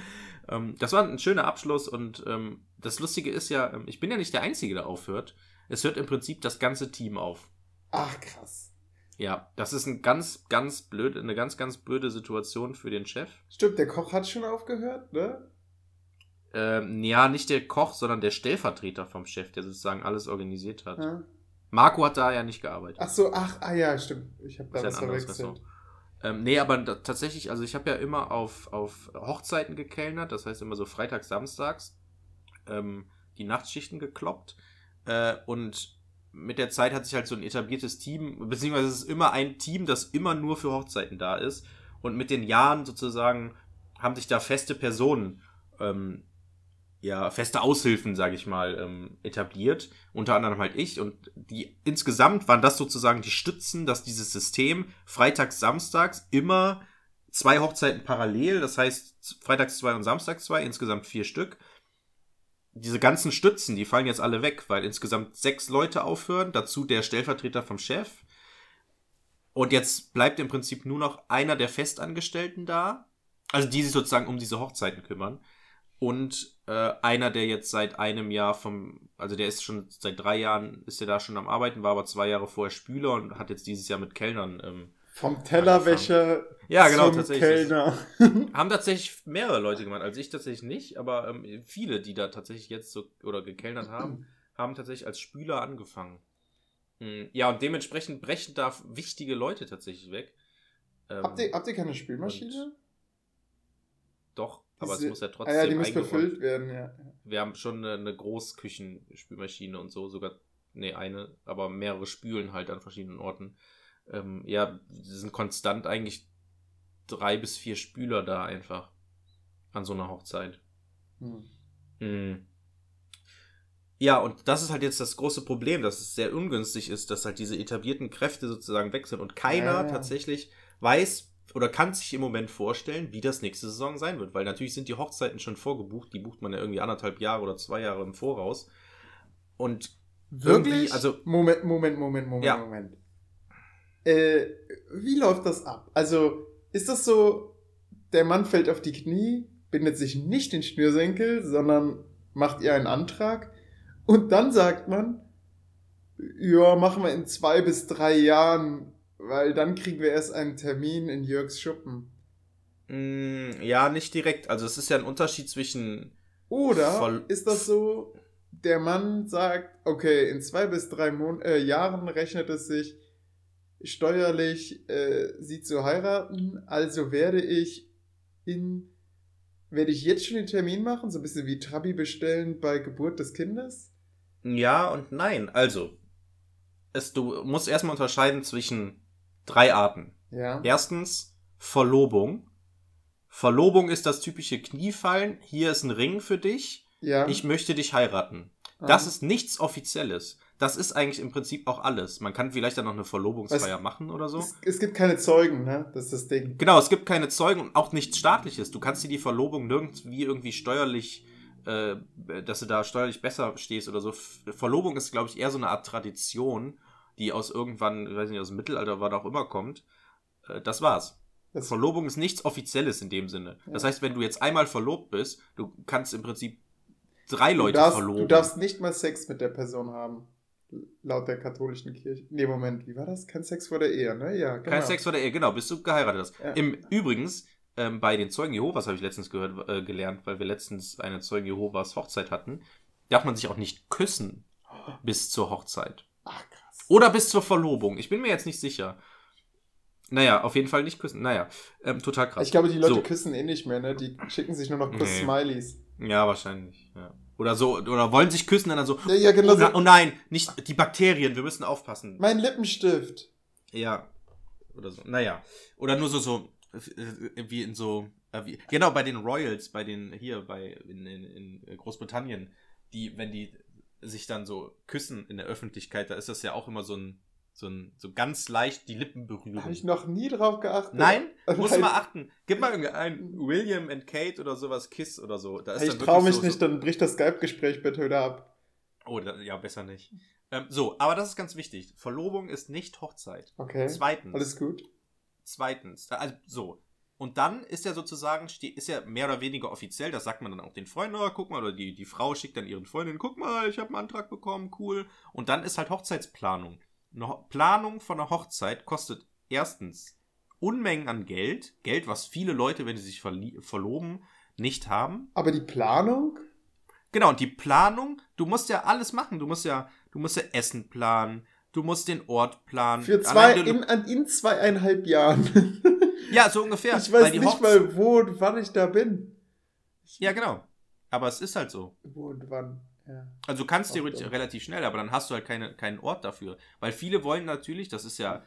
ähm, das war ein schöner Abschluss und ähm, das Lustige ist ja, ähm, ich bin ja nicht der Einzige, der aufhört. Es hört im Prinzip das ganze Team auf. Ach, krass. Ja, das ist ein ganz, ganz blöd, eine ganz, ganz blöde Situation für den Chef. Stimmt, der Koch hat schon aufgehört, ne? Ähm, ja, nicht der Koch, sondern der Stellvertreter vom Chef, der sozusagen alles organisiert hat. Ja. Marco hat da ja nicht gearbeitet. Ach so, ach, ah ja, stimmt. Ich habe da was verwechselt. Ähm, nee, aber da, tatsächlich, also ich habe ja immer auf, auf Hochzeiten gekellnert, das heißt immer so freitags, samstags, ähm, die Nachtschichten gekloppt. Äh, und mit der Zeit hat sich halt so ein etabliertes Team, beziehungsweise es ist immer ein Team, das immer nur für Hochzeiten da ist. Und mit den Jahren sozusagen haben sich da feste Personen, ähm, ja, feste Aushilfen, sage ich mal, ähm, etabliert. Unter anderem halt ich. Und die insgesamt waren das sozusagen die Stützen, dass dieses System freitags, samstags immer zwei Hochzeiten parallel, das heißt freitags zwei und samstags zwei, insgesamt vier Stück. Diese ganzen Stützen, die fallen jetzt alle weg, weil insgesamt sechs Leute aufhören, dazu der Stellvertreter vom Chef. Und jetzt bleibt im Prinzip nur noch einer der Festangestellten da, also die sich sozusagen um diese Hochzeiten kümmern. Und äh, einer, der jetzt seit einem Jahr vom, also der ist schon seit drei Jahren, ist er da schon am Arbeiten, war aber zwei Jahre vorher Spüler und hat jetzt dieses Jahr mit Kellnern. Ähm, Vom Tellerwäscher ja, genau, zum tatsächlich. Kellner. *laughs* haben tatsächlich mehrere Leute gemacht, also ich tatsächlich nicht, aber ähm, viele, die da tatsächlich jetzt so oder gekellnert haben, *clears throat* haben tatsächlich als Spüler angefangen. Mm, Ja, und dementsprechend brechen da wichtige Leute tatsächlich weg. Ähm, Habt ihr, habt ihr keine Spülmaschine? doch, aber Diese- es muss ja Ah trotzdem ja, die muss befüllt werden, ja. Wir haben schon eine, eine Großküchenspülmaschine und so, sogar, nee, eine, aber mehrere Spülen halt an verschiedenen Orten. Ähm, ja, sind konstant eigentlich drei bis vier Spüler da einfach an so einer Hochzeit. Hm. Mhm. Ja, und das ist halt jetzt das große Problem, dass es sehr ungünstig ist, dass halt diese etablierten Kräfte sozusagen weg sind und keiner Ja, tatsächlich weiß oder kann sich im Moment vorstellen, wie das nächste Saison sein wird. Weil natürlich sind die Hochzeiten schon vorgebucht, die bucht man ja irgendwie anderthalb Jahre oder zwei Jahre im Voraus. Und Wirklich? Also- Moment, Moment, Moment, Moment, Ja. Moment. Äh, wie läuft das ab? Also, ist das so, der Mann fällt auf die Knie, bindet sich nicht den Schnürsenkel, sondern macht ihr einen Antrag und dann sagt man, ja, machen wir in zwei bis drei Jahren, weil dann kriegen wir erst einen Termin in Jörgs Schuppen. mm, ja, nicht direkt. Also es ist ja ein Unterschied zwischen Oder Voll- ist das so, der Mann sagt, okay, in zwei bis drei Mon äh, Jahren rechnet es sich steuerlich, äh, sie zu heiraten, also werde ich in, werde ich jetzt schon den Termin machen, so ein bisschen wie Trabi bestellen bei Geburt des Kindes? Ja und nein. Also, es, du musst erstmal unterscheiden zwischen drei Arten. Ja. Erstens Verlobung. Verlobung ist das typische Kniefallen. Hier ist ein Ring für dich. Ja. Ich möchte dich heiraten. Ah. Das ist nichts Offizielles. Das ist eigentlich im Prinzip auch alles. Man kann vielleicht dann noch eine Verlobungsfeier Was- machen oder so. Es, es gibt keine Zeugen, ne? Das ist das Ding. Genau, es gibt keine Zeugen und auch nichts staatliches. Du kannst dir die Verlobung nirgendwie irgendwie steuerlich, äh, dass du da steuerlich besser stehst oder so. Verlobung ist, glaube ich, eher so eine Art Tradition, die aus irgendwann, ich weiß nicht, aus dem Mittelalter, wann auch immer kommt. Äh, das war's. Das, Verlobung ist nichts Offizielles in dem Sinne. Das heißt, wenn du jetzt einmal verlobt bist, du kannst im Prinzip drei du, Leute darfst, verloben. du darfst nicht mal Sex mit der Person haben. Laut der katholischen Kirche. Nee, Moment, wie war das? Kein Sex vor der Ehe, ne? Ja, genau. Kein Sex vor der Ehe, genau, bis du geheiratet hast. Ja. Im Übrigens, ähm, bei den Zeugen Jehovas habe ich letztens gehört, äh, gelernt, weil wir letztens eine Zeugen Jehovas Hochzeit hatten, darf man sich auch nicht küssen bis zur Hochzeit. Ach, krass. Oder bis zur Verlobung. Ich bin mir jetzt nicht sicher. Naja, auf jeden Fall nicht küssen. Naja, ähm, total krass. Ich glaube, die Leute So. küssen eh nicht mehr, ne? Die schicken sich nur noch Nee. Kuss-Smileys. Ja, wahrscheinlich. Ja. Oder so, oder wollen sich küssen und dann so. Ja, ja, genau oh, so. oh nein, nicht die Bakterien, wir müssen aufpassen. Mein Lippenstift. Ja. Oder so. Naja. Oder nur so, so, äh, wie in so, äh, wie, genau, bei den Royals, bei den, hier, bei, in, in, in Großbritannien, die, wenn die sich dann so küssen in der Öffentlichkeit, da ist das ja auch immer so ein, so ein, so ganz leicht die Lippen berühren. Habe ich noch nie drauf geachtet. Nein, *laughs* Nein. mal achten. Gib mal irgendein William and Kate oder sowas, Kiss oder so. Da Ich traue mich so, nicht, dann bricht das Skype-Gespräch bitte wieder ab. So, oh, da, ja, besser nicht. Ähm, so, aber das ist ganz wichtig. Verlobung ist nicht Hochzeit. Okay. Zweitens. Alles gut. Zweitens, also so. Und dann ist ja sozusagen, ist ja mehr oder weniger offiziell, das sagt man dann auch den Freunden, oh, guck mal, oder die, die Frau schickt dann ihren Freundinnen, guck mal, ich habe einen Antrag bekommen, cool. Und dann ist halt Hochzeitsplanung. Eine Planung von einer Hochzeit kostet erstens Unmengen an Geld, Geld, was viele Leute, wenn sie sich verloben, nicht haben. Aber die Planung? Genau, und die Planung, du musst ja alles machen. Du musst ja, du musst ja Essen planen, du musst den Ort planen. Für zwei, du- in, an- in zweieinhalb Jahren. *laughs* ja, so ungefähr. ich weiß nicht Hochze- mal, wo und wann ich da bin. Ja, genau. Aber es ist halt so. Wo und wann. Ja. Also du kannst theoretisch relativ schnell, aber dann hast du halt keine, keinen Ort dafür. Weil viele wollen natürlich, das ist ja,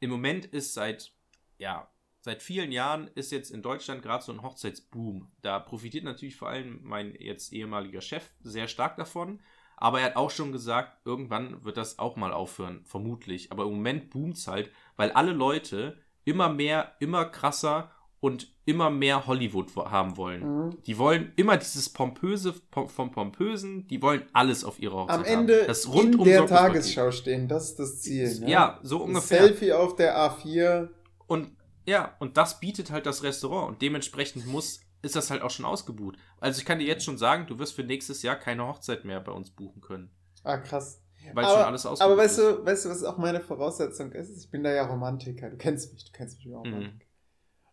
im Moment ist seit, ja, seit vielen Jahren ist jetzt in Deutschland gerade so ein Hochzeitsboom. Da profitiert natürlich vor allem mein jetzt ehemaliger Chef sehr stark davon. Aber er hat auch schon gesagt, irgendwann wird das auch mal aufhören, vermutlich. Aber im Moment boomt's halt, weil alle Leute immer mehr, immer krasser und immer mehr Hollywood wo- haben wollen. Mhm. Die wollen immer dieses pompöse pom vom pompösen, die wollen alles auf ihrer Hochzeit Am Ende haben. Das in rundum der. Tagesschau stehen, das ist das Ziel. Ne? Ja, so Ein ungefähr. Selfie auf der A4. Und ja, und das bietet halt das Restaurant und dementsprechend muss ist das halt auch schon ausgebucht. Also ich kann dir jetzt schon sagen, du wirst für nächstes Jahr keine Hochzeit mehr bei uns buchen können, Ah, krass. weil aber, schon alles ausgebucht aber weißt ist. du, weißt du, was auch meine Voraussetzung ist? Ich bin da ja Romantiker. Du kennst mich, du kennst mich wie Mhm.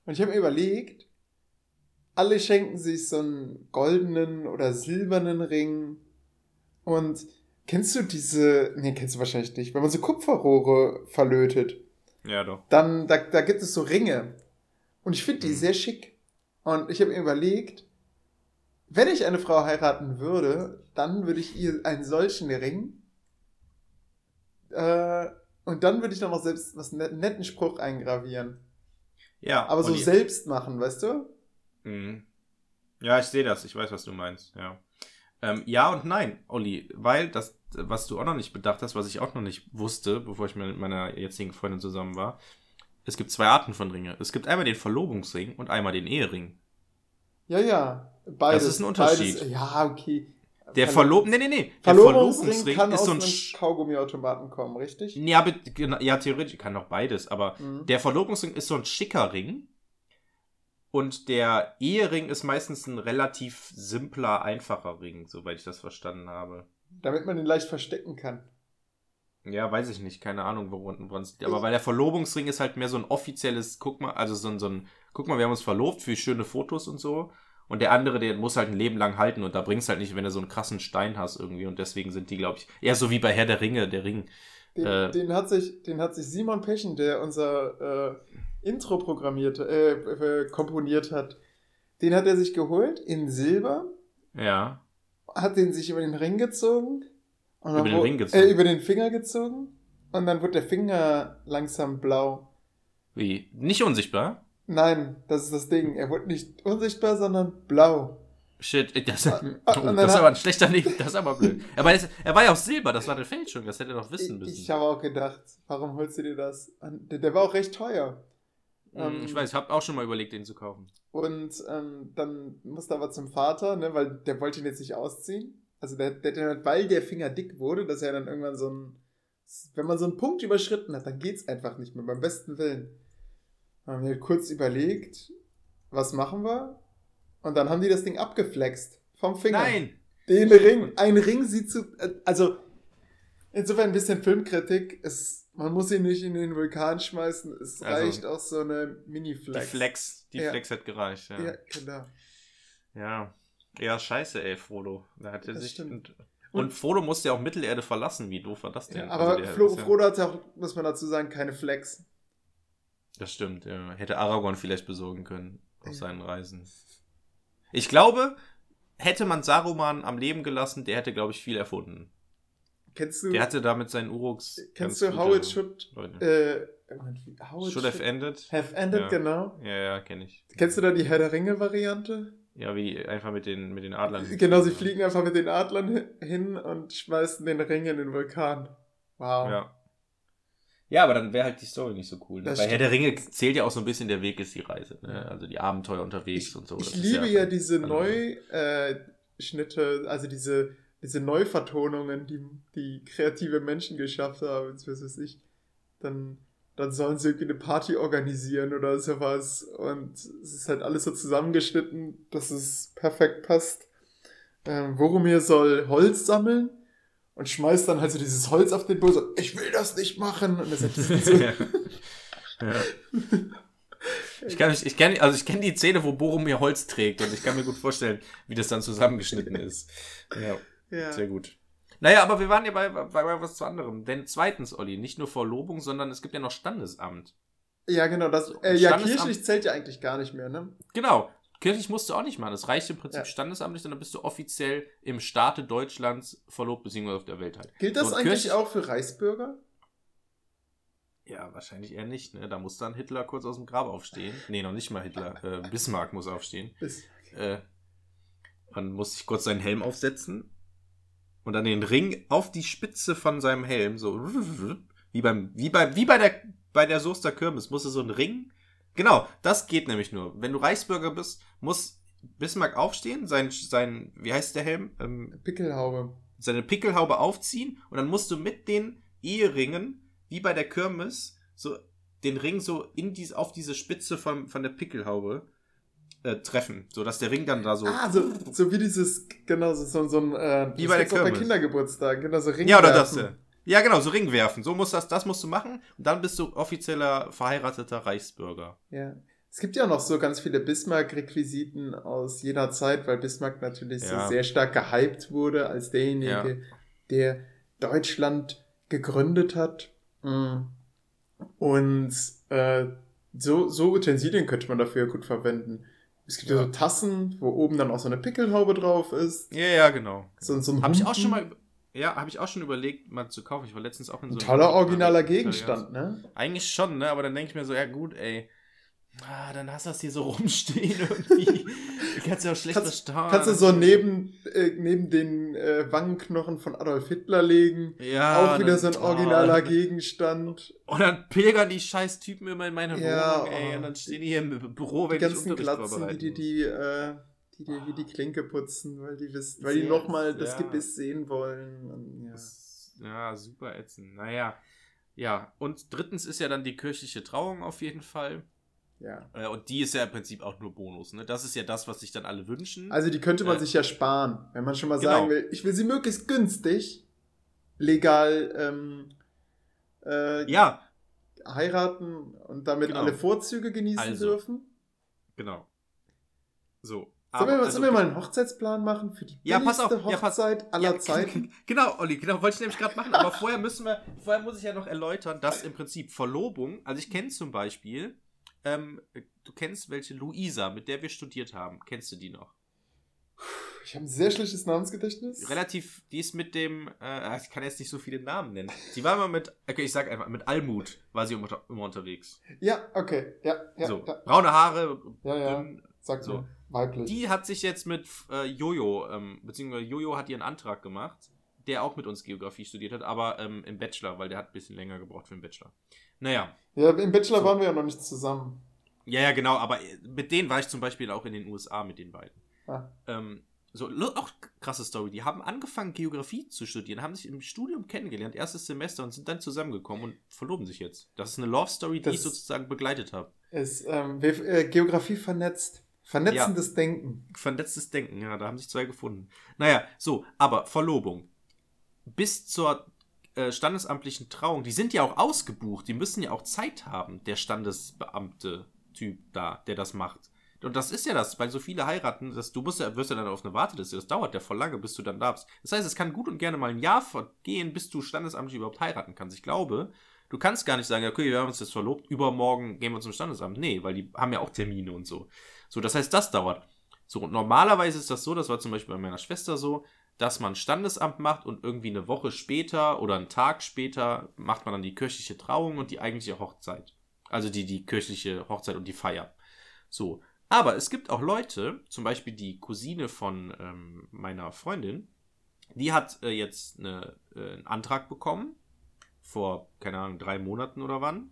Und ich habe mir überlegt, alle schenken sich so einen goldenen oder silbernen Ring. Und kennst du diese, nee, kennst du wahrscheinlich nicht, wenn man so Kupferrohre verlötet, Ja, doch. dann, da, da gibt es so Ringe. Und ich finde die Mhm. sehr schick. Und ich habe mir überlegt, wenn ich eine Frau heiraten würde, dann würde ich ihr einen solchen Ring. Äh, und dann würde ich dann noch selbst was net, netten Spruch eingravieren. Ja, Aber so selbst machen, weißt du? Mhm. Ja, ich sehe das. Ich weiß, was du meinst. Ja. Ähm, ja und nein, Olli, weil das, was du auch noch nicht bedacht hast, was ich auch noch nicht wusste, bevor ich mit meiner jetzigen Freundin zusammen war, es gibt zwei Arten von Ringe. Es gibt einmal den Verlobungsring und einmal den Ehering. Ja, ja. Beides. Das ist ein Unterschied. Beides, ja, okay. Der Verlo- Verlob... Nee, nee, nee. Der Verlobungsring kann ist aus so ein... einem Kaugummiautomaten kommen, richtig? aber, genau, ja, theoretisch kann auch beides, aber Mhm. der Verlobungsring ist so ein schicker Ring. Und der Ehering ist meistens ein relativ simpler, einfacher Ring, soweit ich das verstanden habe. Damit man ihn leicht verstecken kann. Ja, weiß ich nicht, keine Ahnung, woran es liegt. Aber weil der Verlobungsring ist halt mehr so ein offizielles, guck mal, also so ein, so ein, guck mal, wir haben uns verlobt für schöne Fotos und so. Und der andere, der muss halt ein Leben lang halten und da bringst halt nicht, wenn du so einen krassen Stein hast irgendwie. Und deswegen sind die, glaube ich, eher so wie bei Herr der Ringe, der Ring. Den, Äh. den, hat sich, den hat sich Simon Pechen, der unser äh, Intro programmierte, äh, äh, komponiert hat, den hat er sich geholt in Silber, Ja. hat den sich über den Ring gezogen. Über den wo- Ring gezogen? Äh, über den Finger gezogen. Und dann wird der Finger langsam blau. Wie? Nicht unsichtbar? Nein, das ist das Ding. Er wurde nicht unsichtbar, sondern blau. Shit, das, Ah, oh, und dann das ist aber ein schlechter Link, das ist aber blöd. Aber das, er war ja auch Silber, das war eine Fälschung, das hätte er doch wissen Ich, müssen. ich habe auch gedacht, warum holst du dir das? Der, der war auch recht teuer. Hm, Ähm, ich weiß, ich habe auch schon mal überlegt, den zu kaufen. Und ähm, dann musste aber zum Vater, ne, weil der wollte ihn jetzt nicht ausziehen. Also der, der, der, weil der Finger dick wurde, dass er dann irgendwann so ein, wenn man so einen Punkt überschritten hat, dann geht's einfach nicht mehr, beim besten Willen. Haben wir kurz überlegt, was machen wir? Und dann haben die das Ding abgeflext vom Finger. Nein! Den Ring, ein Ring sieht zu, äh, also insofern ein bisschen Filmkritik. Es, man muss ihn nicht in den Vulkan schmeißen. Es Also, reicht auch so eine Die Mini-Flex. Flex, die Ja. Flex hat gereicht, ja. Ja, genau. Ja. Ja, scheiße, ey, Frodo. Da hat er sich. Und, und Frodo musste ja auch Mittelerde verlassen. Wie doof war das denn? Ja, Also aber der Flo, ja- Frodo hat auch, muss man dazu sagen, keine Flex. Das stimmt, ja. Hätte Aragorn vielleicht besorgen können auf seinen Reisen. Ich glaube, hätte man Saruman am Leben gelassen, der hätte, glaube ich, viel erfunden. Kennst du, Der hatte damit seinen Uruks. kennst du How It Should, äh, How It Should have ended. have ended, Ja. genau. Ja, ja, kenne ich. Kennst du da die Herr der Ringe-Variante? Ja, wie einfach mit den, mit den Adlern. Genau, sie fliegen einfach mit den Adlern hi- hin und schmeißen den Ring in den Vulkan. Wow. Ja. Ja, aber dann wäre halt die Story nicht so cool. Ne? Bei Herr der Ringe zählt ja auch so ein bisschen der Weg ist die Reise. Ne? Ja. Also die Abenteuer unterwegs Ich, und so. ich liebe ja, diese andere. Neuschnitte, also diese, diese Neuvertonungen, die, die kreative Menschen geschafft haben, jetzt weiß ich, dann, dann sollen sie irgendwie eine Party organisieren oder sowas und es ist halt alles so zusammengeschnitten, dass es perfekt passt. Ähm, Boromir soll Holz sammeln und schmeißt dann halt so dieses Holz auf den Boden, so, ich will das nicht machen und das ist *laughs* so, ja. ja. Ich kann mich, ich kenne, also ich kenne die Szene, wo Boromir Holz trägt und ich kann mir gut vorstellen, wie das dann zusammengeschnitten ist. Ja, ja. sehr gut. Naja, aber wir waren ja bei, bei, bei was zu anderem. Denn zweitens, Olli, nicht nur Verlobung, sondern es gibt ja noch Standesamt. ja, genau, das, äh, ja, Standesamt- kirchlich zählt ja eigentlich gar nicht mehr, ne? Genau. Kirchlich musst du auch nicht machen. Das reicht im Prinzip Ja. standesamtlich, dann bist du offiziell im Staate Deutschlands verlobt, beziehungsweise auf der Welt halt. Gilt das So, eigentlich kirchlich- auch für Reichsbürger? Ja, wahrscheinlich eher nicht, ne? Da muss dann Hitler kurz aus dem Grab aufstehen. Nee, noch nicht mal Hitler. *laughs* Äh, Bismarck muss aufstehen. Ist, Äh, man muss sich kurz seinen Helm aufsetzen und dann den Ring auf die Spitze von seinem Helm, so wie beim, wie bei, wie bei der, bei der Soester Kirmes, musste so ein Ring. Genau, das geht nämlich nur. Wenn du Reichsbürger bist, muss Bismarck aufstehen, sein, sein, wie heißt der Helm? Ähm, Pickelhaube. seine Pickelhaube aufziehen und dann musst du mit den Eheringen, wie bei der Kirmes, so den Ring so in dies, auf diese Spitze von, von der Pickelhaube äh, treffen, sodass der Ring dann da so. Ah, so, so wie dieses, genau, so, so, so ein, äh, Wie bei der auch bei Kirmes. Kindergeburtstagen, genau, so Ring ja, oder das. werfen. Ja, genau, so Ring werfen. So muss das, das musst du machen und dann bist du offizieller verheirateter Reichsbürger. Ja. Es gibt ja noch so ganz viele Bismarck-Requisiten aus jener Zeit, weil Bismarck natürlich Ja. so sehr stark gehypt wurde als derjenige, Ja. der Deutschland gegründet hat. Mm. Und äh, so, so Utensilien könnte man dafür gut verwenden. Es gibt ja, Ja. so Tassen, wo oben dann auch so eine Pickelhaube drauf ist. Ja, ja, genau. So, so ein Habe ich auch schon mal. Ja, habe ich auch schon überlegt, mal zu kaufen. Ich war letztens auch in so Ein einem- toller originaler Gegenstand, ne? Eigentlich schon, ne? Aber dann denke ich mir so, ja gut, ey. Ah, dann hast du das hier so *laughs* rumstehen irgendwie. Du kannst ja auch schlecht Kannst-. Kannst du so neben, äh, neben den äh, Wangenknochen von Adolf Hitler legen. Ja, auch wieder so dann- ein originaler oh. Gegenstand. Und dann pilgern die scheiß Typen immer in meine Ja, Wohnung, ey. oh. Und dann stehen die hier im Büro, wenn Die ich ganzen Unterricht Glatzen, die die, die, äh, die, die, wie die Klinke putzen, weil die wissen, weil die nochmal das ja. Gebiss sehen wollen. Und, ja. Das- Ja, super ätzend. Naja. Ja, und drittens ist ja dann die kirchliche Trauung auf jeden Fall. ja. Äh, Und die ist ja im Prinzip auch nur Bonus. Ne? Das ist ja das, was sich dann alle wünschen. Also die könnte man Äh, sich ja sparen, wenn man schon mal genau. sagen will, ich will sie möglichst günstig, legal ähm, äh, ja, heiraten und damit Genau. alle Vorzüge genießen Also, dürfen. genau. So. Sollen wir, also- wir mal einen Hochzeitsplan machen für die Ja, pass auf, ja, pass- Hochzeit aller Ja, *laughs* Zeiten? Genau, Olli, genau, wollte ich nämlich gerade machen. Aber vorher müssen wir, vorher muss ich ja noch erläutern, dass im Prinzip Verlobung, also ich kenne zum Beispiel, ähm, du kennst welche Luisa, mit der wir studiert haben. Kennst du die noch? Ich habe ein sehr schlechtes Namensgedächtnis. Relativ, die ist mit dem, äh, ich kann jetzt nicht so viele Namen nennen. Die war immer mit, okay, ich sag einfach, mit Almut war sie immer, unterwegs. Ja, okay. Ja, ja, so, ja, braune Haare, ja, ja. dünn, Sag so. so. Weiblich. Die hat sich jetzt mit äh, Jojo, ähm, beziehungsweise Jojo hat ihren Antrag gemacht, der auch mit uns Geografie studiert hat, aber ähm, im Bachelor, weil der hat ein bisschen länger gebraucht für den Bachelor. Naja, ja, im Bachelor So. waren wir ja noch nicht zusammen. ja, ja, genau, aber äh, mit denen war ich zum Beispiel auch in den USA mit den beiden. Ah. Ähm, so, auch krasse Story. Die haben angefangen, Geografie zu studieren, haben sich im Studium kennengelernt, erstes Semester und sind dann zusammengekommen und verloben sich jetzt. Das ist eine Love Story, die Das- ich sozusagen begleitet habe. Ist ähm, äh, Geografie vernetzt. Vernetzendes Denken. Vernetztes Denken, ja, da haben sich zwei gefunden. Naja, so, aber Verlobung. Bis zur äh, standesamtlichen Trauung, die sind ja auch ausgebucht, die müssen ja auch Zeit haben, der Standesbeamte-Typ da, der das macht. Und das ist ja das, weil so viele heiraten, dass du musst ja, wirst ja dann auf eine Warteliste, das dauert ja voll lange, bis du dann darfst. Das heißt, es kann gut und gerne mal ein Jahr vergehen, bis du standesamtlich überhaupt heiraten kannst. Ich glaube, du kannst gar nicht sagen, okay, wir haben uns jetzt verlobt, übermorgen gehen wir zum Standesamt. Nee, weil die haben ja auch Termine und so. So, das heißt, das dauert. So, normalerweise ist das so, das war zum Beispiel bei meiner Schwester so, dass man Standesamt macht und irgendwie eine Woche später oder einen Tag später macht man dann die kirchliche Trauung und die eigentliche Hochzeit. Also die, die kirchliche Hochzeit und die Feier. So. Aber es gibt auch Leute, zum Beispiel die Cousine von ähm, meiner Freundin, die hat äh, jetzt eine, äh, einen Antrag bekommen, vor, keine Ahnung, drei Monaten oder wann.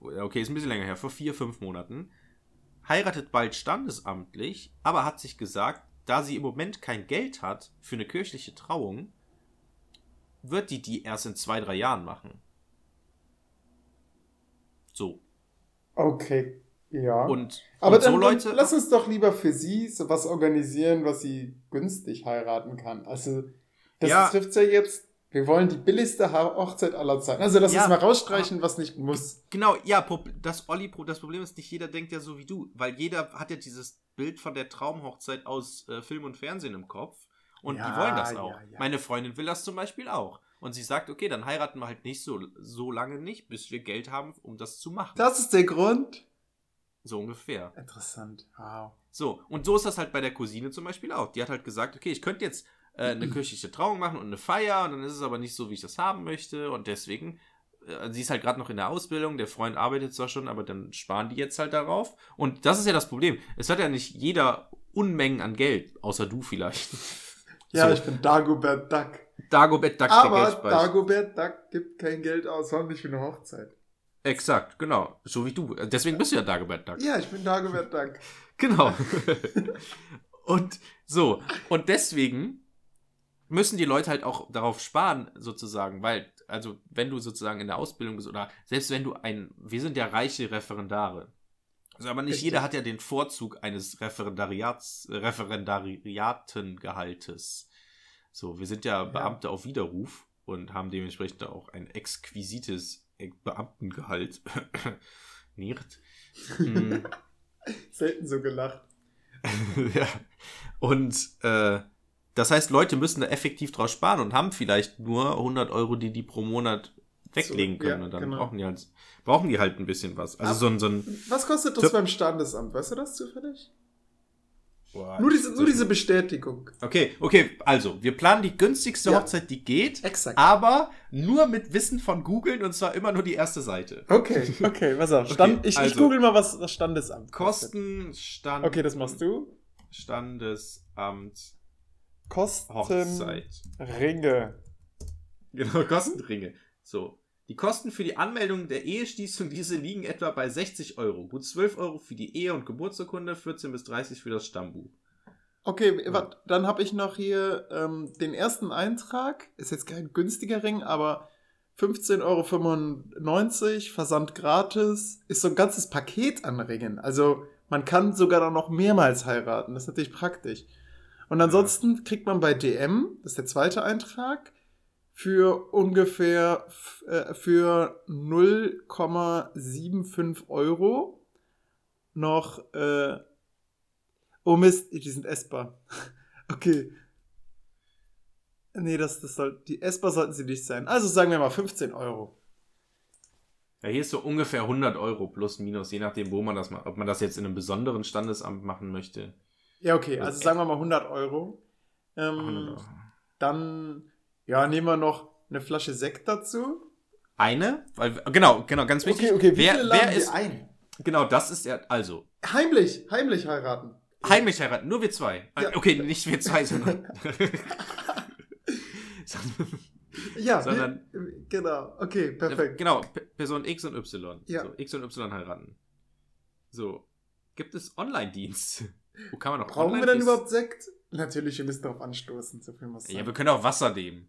Okay, ist ein bisschen länger her, vor vier, fünf Monaten heiratet bald standesamtlich, aber hat sich gesagt, da sie im Moment kein Geld hat für eine kirchliche Trauung, wird die die erst in zwei, drei Jahren machen. So. Okay, ja. Und, Aber und dann, so Leute. dann lass uns doch lieber für sie so was organisieren, was sie günstig heiraten kann. Also, das Ja. trifft ja jetzt. Wir wollen die billigste Hochzeit aller Zeiten. Also, lass Ja. uns mal rausstreichen, was nicht muss. Genau, ja, das Olli, das Problem ist, nicht jeder denkt ja so wie du, weil jeder hat ja dieses Bild von der Traumhochzeit aus äh, Film und Fernsehen im Kopf und die Ja, wollen das auch. ja. Meine Freundin will das zum Beispiel auch. Und sie sagt, okay, dann heiraten wir halt nicht so, so lange nicht, bis wir Geld haben, um das zu machen. Das ist der Grund. so ungefähr. Interessant. Wow. So, und so ist das halt bei der Cousine zum Beispiel auch. Die hat halt gesagt, okay, ich könnte jetzt äh, eine kirchliche Trauung machen und eine Feier und dann ist es aber nicht so, wie ich das haben möchte und deswegen, äh, sie ist halt gerade noch in der Ausbildung, der Freund arbeitet zwar schon, aber dann sparen die jetzt halt darauf. Und das ist ja das Problem. Es hat ja nicht jeder Unmengen an Geld, außer du vielleicht. Ja, So. ich bin Dagobert Duck. Dagobert Duck, Aber. Dagobert Duck gibt kein Geld aus, sondern nicht für eine Hochzeit. Exakt, genau. So wie du. Deswegen bist du ja Dagobert Duck. Ja, ich bin Dagobert Duck. *laughs* Genau. *laughs* und so, und deswegen müssen die Leute halt auch darauf sparen, sozusagen, weil, also, wenn du sozusagen in der Ausbildung bist oder selbst wenn du ein, wir sind ja reiche Referendare. Also, aber nicht Richtig. jeder hat ja den Vorzug eines Referendariats, Referendariatengehaltes. So, wir sind ja Beamte auf Widerruf und haben dementsprechend auch ein exquisites Beamtengehalt. *coughs* Nicht. Mm. *laughs* Selten so gelacht. *laughs* ja. Und äh, das heißt, Leute müssen da effektiv draus sparen und haben vielleicht nur 100 Euro, die die pro Monat weglegen können. ja, und dann genau. brauchen, die halt, brauchen die halt ein bisschen was. Also so ein, so ein Was kostet das Tipp. beim Standesamt? Weißt du das zufällig? Boah, Nur diese, nur diese Bestätigung. Okay, okay, also, wir planen die günstigste Ja. Hochzeit, die geht, Exakt. aber nur mit Wissen von googeln und zwar immer nur die erste Seite. Okay, *laughs* okay, pass auf. Okay, Stand, ich, ich also- google mal, was das Standesamt kostet. Kosten, Stand, Okay, das machst du. Standesamt, Kosten Hochzeit. Ringe. Genau, Kostenringe. So. Die Kosten für die Anmeldung der Eheschließung, diese liegen etwa bei 60 Euro. Gut 12 Euro für die Ehe- und Geburtsurkunde, 14 bis 30 für das Stammbuch. Okay, warte, dann habe ich noch hier ähm, den ersten Eintrag. Ist jetzt kein günstiger Ring, aber 15,95 Euro, Versand gratis. Ist so ein ganzes Paket an Ringen. Also man kann sogar dann noch mehrmals heiraten. Das ist natürlich praktisch. Und ansonsten kriegt man bei DM, das ist der zweite Eintrag, für ungefähr äh, für 0,75 Euro noch äh, Oh Mist, die sind essbar. *laughs* Okay. Nee, das, das soll, die essbar sollten sie nicht sein. Also sagen wir mal 15 Euro. Ja, hier ist so ungefähr 100 Euro plus minus, je nachdem, wo man das macht. Ob man das jetzt in einem besonderen Standesamt machen möchte. Ja, okay, also sagen wir mal 100 Euro. 100 Ähm, Euro. dann, ja, nehmen wir noch eine Flasche Sekt dazu. Eine? Weil, genau, genau, ganz wichtig. Okay, okay, wie wer, wer ist, ein? genau, das ist ja, also, Heimlich, heimlich heiraten. Heimlich heiraten, nur wir zwei. Ja. Okay, nicht wir zwei, *laughs* sondern. Ja, Sondern- wir, genau. Okay, perfekt. Genau, Person X und Y. Ja. So, X und Y heiraten. So. Gibt es Online-Dienst? Wo kann man noch Brauchen wir dann überhaupt Sekt? Natürlich, wir müssen darauf anstoßen, so viel muss sein. Ja, wir können auch Wasser nehmen.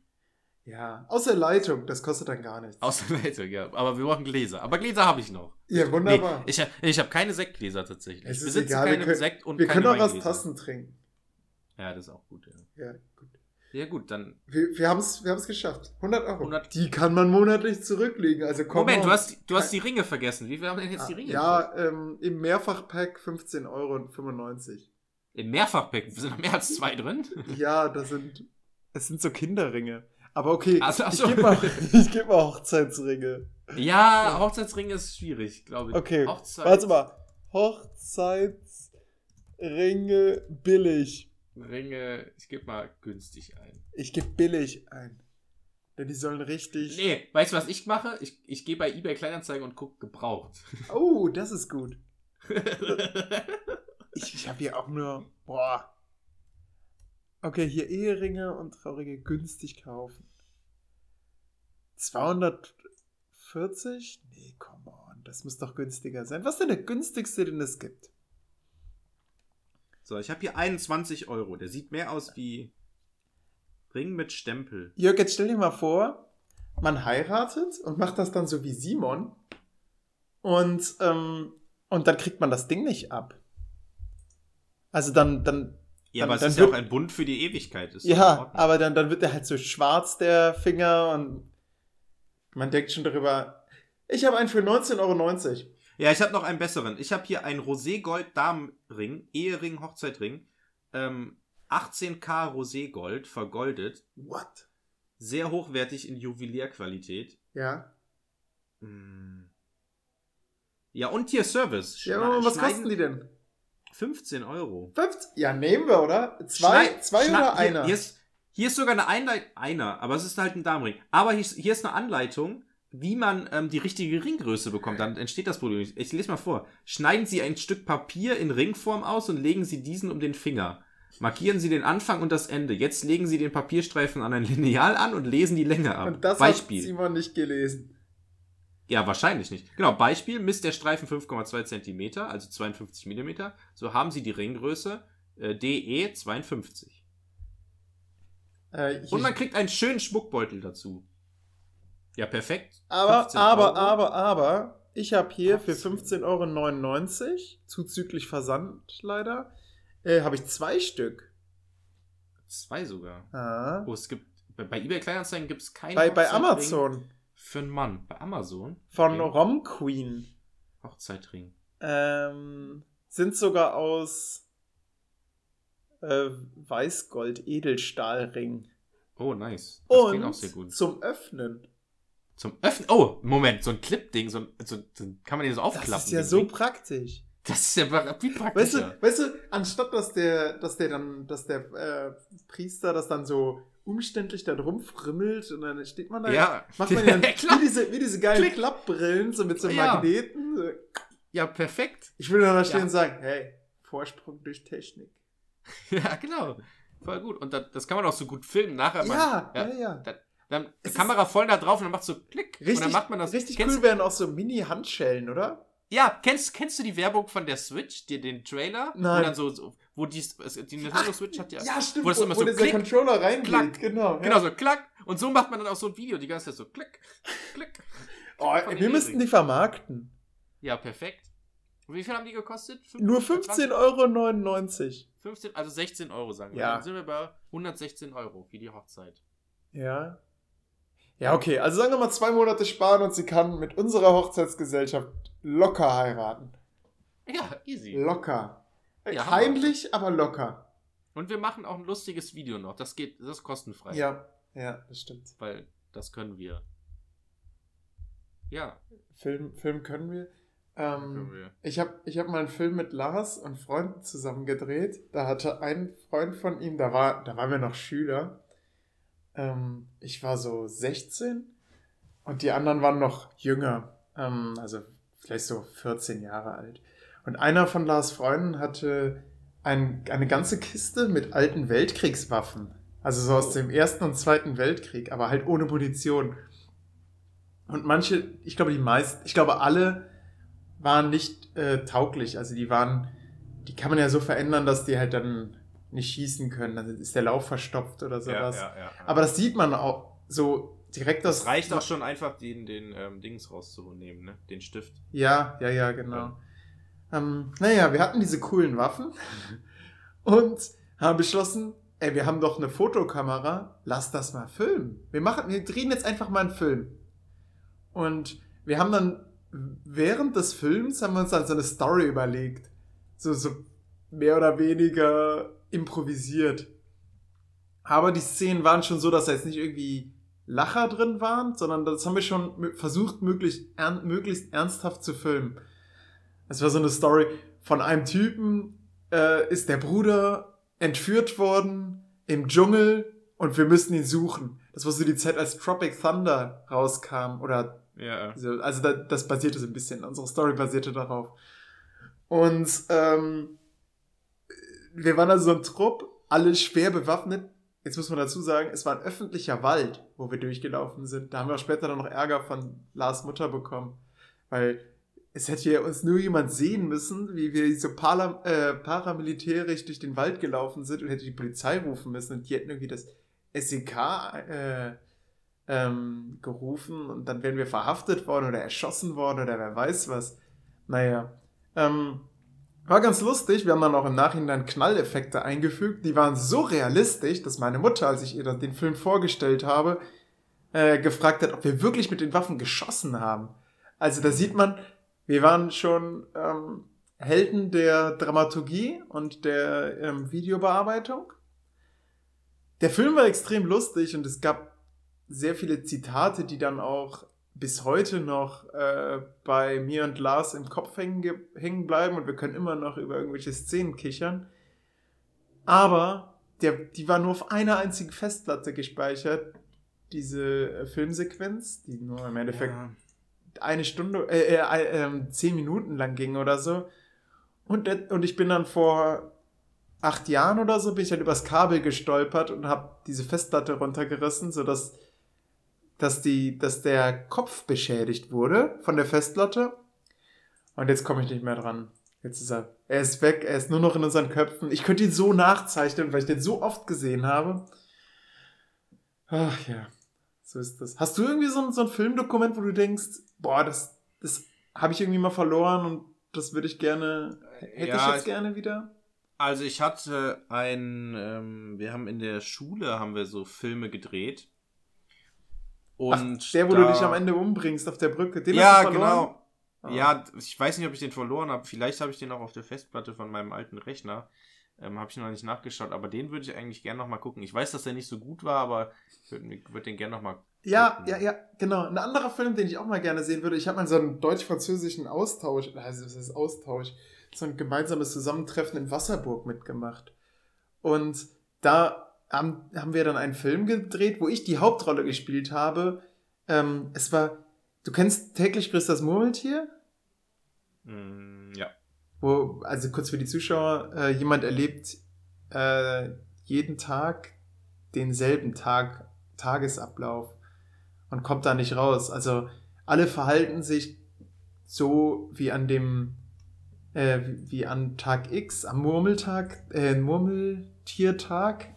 Ja, außer Leitung, das kostet dann gar nichts. Außer *laughs* Leitung, ja. Aber wir brauchen Gläser. Aber Gläser habe ich noch. Ja, Nee, wunderbar. ich ha- ich habe keine Sektgläser tatsächlich. Es Ich ist besitze egal, wir keine können- Sekt und wir können auch aus. Tassen trinken. Ja, das ist auch gut, ja. Ja, gut. Ja, gut, dann. Wir, wir haben es wir haben's geschafft. 100 Euro. 100 Die kann man monatlich zurücklegen. Also komm Moment, du hast, du hast die Ringe vergessen. Wie viel haben denn jetzt die Ringe? Ja, ähm, im Mehrfachpack 15,95 Euro. Im Mehrfachpack sind noch mehr als zwei *laughs* drin. Ja, das sind. Es sind so Kinderringe. Aber okay, Ach so, ach ich gebe mal, *laughs* ich geb mal Hochzeitsringe. Ja, Hochzeitsring ist schwierig, glaube ich. Okay, Hochzeit, warte mal. Hochzeitsringe billig. Ringe, ich gebe mal günstig ein. Ich gebe billig ein. Denn die sollen richtig. Nee, weißt du, was ich mache? Ich, ich gehe bei eBay Kleinanzeigen und gucke gebraucht. *laughs* Oh, das ist gut. *laughs* Ich, ich habe hier auch nur. Boah. Okay, hier Eheringe und traurige günstig kaufen. 240? Nee, come on. Das muss doch günstiger sein. Was ist denn der günstigste, den es gibt? So, ich habe hier 21 Euro. Der sieht mehr aus wie Ring mit Stempel. Jörg, jetzt stell dir mal vor, man heiratet und macht das dann so wie Simon. Und, ähm, und dann kriegt man das Ding nicht ab. Also dann, dann Ja, Dann- aber es dann ist ja auch ein Bund für die Ewigkeit. Ist Ja, aber dann, dann wird er halt so schwarz, der Finger, und man denkt schon darüber. Ich habe einen für 19,90 Euro. Ja, ich habe noch einen besseren. Ich habe hier einen Roségold-Damenring, Ehering, Hochzeitring. Ähm, 18K Roségold, vergoldet. What? Sehr hochwertig in Juwelierqualität. Ja. Mm. Ja, und hier Service. Ja, Schna- aber was kosten die denn? 15 Euro. 50? Ja, nehmen wir, oder? Zwei, Schneid- zwei schneid- oder hier, einer? Hier ist, hier ist sogar eine Einleitung. Einer, aber es ist halt ein Damenring. Aber hier ist, hier ist eine Anleitung, wie man ähm, die richtige Ringgröße bekommt. Dann entsteht das Problem. nicht. Ich lese mal vor. Schneiden Sie ein Stück Papier in Ringform aus und legen Sie diesen um den Finger. Markieren Sie den Anfang und das Ende. Jetzt legen Sie den Papierstreifen an ein Lineal an und lesen die Länge ab. und das Beispiel. hat Simon nicht gelesen. Ja, wahrscheinlich nicht. Genau, Beispiel, misst der Streifen 5,2 cm, also 52 mm, so haben Sie die Ringgröße äh, DE 52. Äh, Und man kriegt einen schönen Schmuckbeutel dazu. Ja, perfekt. aber, 15 aber, Euro. aber, aber, ich habe hier für 15. 15,99 Euro, zuzüglich Versand leider, äh, habe ich zwei Stück. Zwei sogar. Ah. Oh, es gibt, bei, bei eBay Kleinanzeigen gibt es keinen Bei, bei Amazon Für einen Mann. Bei Amazon? von Okay. Rom Queen. Hochzeitring. Ähm, sind sogar aus äh, Weißgold Edelstahlring. Oh, nice. Das klingt auch Und sehr gut. zum Öffnen. Zum Öffnen. Oh, Moment, so ein Clip-Ding, so, ein- so, so kann man den so aufklappen. Das ist ja so Ring? praktisch. Das ist ja pra- viel Weißt du, weißt du, anstatt dass der, dass der dann, dass der äh, Priester das dann so umständlich da drum frimmelt und dann steht man da, ja, macht man ja *laughs* dann wie diese, wie diese geilen Klick. Klappbrillen, so mit so Ja. Magneten. So. ja, perfekt. Ich will dann da stehen Ja. und sagen, hey, Vorsprung durch Technik. *laughs* Ja, genau. Voll gut. Und das, das kann man auch so gut filmen. Nachher man, Ja, ja, ja. Dann die Kamera voll da drauf und dann macht so Klick. Richtig, und dann macht man das. richtig kennst, cool wären auch so Mini-Handschellen, oder? Ja, kennst, kennst du die Werbung von der Switch, die, den Trailer? Nein. Wo dann so, so wo die, die Nintendo Switch hat ja. Ja, stimmt, Wo das immer so dieser klick, Controller reingeht. klack. Genau, Genau, ja. so klack. Und so macht man dann auch so ein Video, die ganze Zeit so klick, klick. Oh, wir müssten Ehringen. die vermarkten. Ja, perfekt. Und wie viel haben die gekostet? Fünf- Nur 20? 15,99 Euro. 15, also 16 Euro sagen wir. Ja. Dann sind wir bei 116 Euro für die Hochzeit. Ja. Ja, okay. Also sagen wir mal zwei Monate sparen und sie kann mit unserer Hochzeitsgesellschaft locker heiraten. Ja, easy. Locker. Ja, Heimlich, aber locker. Und wir machen auch ein lustiges Video noch. Das geht, das ist kostenfrei. Ja, ja, das stimmt. Weil das können wir. Ja, Film, Film können wir. können Ähm, wir. ich habe ich hab mal einen Film mit Lars und Freunden zusammen gedreht. Da hatte ein Freund von ihm, da, war, da waren wir noch Schüler. Ähm, ich war so 16 und die anderen waren noch jünger. Ähm, also vielleicht so 14 Jahre alt. Und einer von Lars Freunden hatte ein, eine ganze Kiste mit alten Weltkriegswaffen. Also so aus dem Ersten und Zweiten Weltkrieg, aber halt ohne Munition. Und manche, ich glaube die meisten, ich glaube alle waren nicht äh, tauglich. Also die waren, die kann man ja so verändern, dass die halt dann nicht schießen können. Dann ist der Lauf verstopft oder sowas. Ja, ja, ja. Aber das sieht man auch so direkt aus. Das reicht auch schon einfach, den, den ähm, Dings rauszunehmen, ne? Den Stift. Ja, ja, ja, genau. Ähm, naja, wir hatten diese coolen Waffen *laughs* und haben beschlossen, ey, wir haben doch eine Fotokamera, lass das mal filmen. Wir machen, wir drehen jetzt einfach mal einen Film. Und wir haben dann während des Films haben wir uns dann so eine Story überlegt. So, so mehr oder weniger improvisiert. Aber die Szenen waren schon so, dass da jetzt nicht irgendwie Lacher drin waren, sondern das haben wir schon versucht, möglichst, ern möglichst ernsthaft zu filmen. Es war so eine Story von einem Typen, äh, ist der Bruder entführt worden im Dschungel und wir müssen ihn suchen. Das war so die Zeit, als Tropic Thunder rauskam oder Ja. so, also da, das basierte so ein bisschen, unsere Story basierte darauf. Und ähm, wir waren also so ein Trupp, alle schwer bewaffnet. Jetzt muss man dazu sagen, es war ein öffentlicher Wald, wo wir durchgelaufen sind. Da haben wir auch später dann noch Ärger von Lars Mutter bekommen, weil es hätte uns nur jemand sehen müssen, wie wir so para, äh, paramilitärisch durch den Wald gelaufen sind und hätte die Polizei rufen müssen und die hätten irgendwie das SEK äh, ähm, gerufen und dann wären wir verhaftet worden oder erschossen worden oder wer weiß was. Naja, ähm, war ganz lustig. Wir haben dann auch im Nachhinein Knalleffekte eingefügt. Die waren so realistisch, dass meine Mutter, als ich ihr dann den Film vorgestellt habe, äh, gefragt hat, ob wir wirklich mit den Waffen geschossen haben. Also da sieht man, wir waren schon ähm, Helden der Dramaturgie und der ähm, Videobearbeitung. Der Film war extrem lustig und es gab sehr viele Zitate, die dann auch bis heute noch äh, bei mir und Lars im Kopf hängen, ge- hängen bleiben und wir können immer noch über irgendwelche Szenen kichern. Aber der, die war nur auf einer einzigen Festplatte gespeichert, diese äh, Filmsequenz, die nur im Endeffekt Ja. eine Stunde, äh, äh, äh, zehn Minuten lang ging oder so. Und, und ich bin dann vor acht Jahren oder so, bin ich dann übers Kabel gestolpert und habe diese Festplatte runtergerissen, sodass dass, die, dass der Kopf beschädigt wurde von der Festplatte. Und jetzt komme ich nicht mehr dran. Jetzt ist er, er ist weg, er ist nur noch in unseren Köpfen. Ich könnte ihn so nachzeichnen, weil ich den so oft gesehen habe. Ach ja, so ist das. Hast du irgendwie so ein, so ein Filmdokument, wo du denkst, boah, das, das habe ich irgendwie mal verloren und das würde ich gerne, hätte Ja, ich jetzt ich- gerne wieder? Also ich hatte ein, ähm, wir haben in der Schule haben wir so Filme gedreht. Und Ach, der, wo da, du dich am Ende umbringst auf der Brücke, den ja, hast du verloren? genau. Ah. Ja, ich weiß nicht, ob ich den verloren habe. Vielleicht habe ich den auch auf der Festplatte von meinem alten Rechner. Ähm, habe ich noch nicht nachgeschaut, aber den würde ich eigentlich gerne noch mal gucken. Ich weiß, dass der nicht so gut war, aber ich würde würd den gerne noch mal Ja, ja, ja, genau. Ein anderer Film, den ich auch mal gerne sehen würde, ich habe mal so einen deutsch-französischen Austausch, also das ist Austausch, so ein gemeinsames Zusammentreffen in Wasserburg mitgemacht. Und da haben, haben wir dann einen Film gedreht, wo ich die Hauptrolle gespielt habe. Ähm, es war, du kennst täglich grüßt das Murmeltier? Mm, ja. wo, also kurz für die Zuschauer, äh, jemand erlebt äh, jeden Tag denselben Tag, Tagesablauf und kommt da nicht raus. Also alle verhalten sich so wie an dem, äh, wie, an Tag X, am Murmeltag, äh, Murmeltiertag.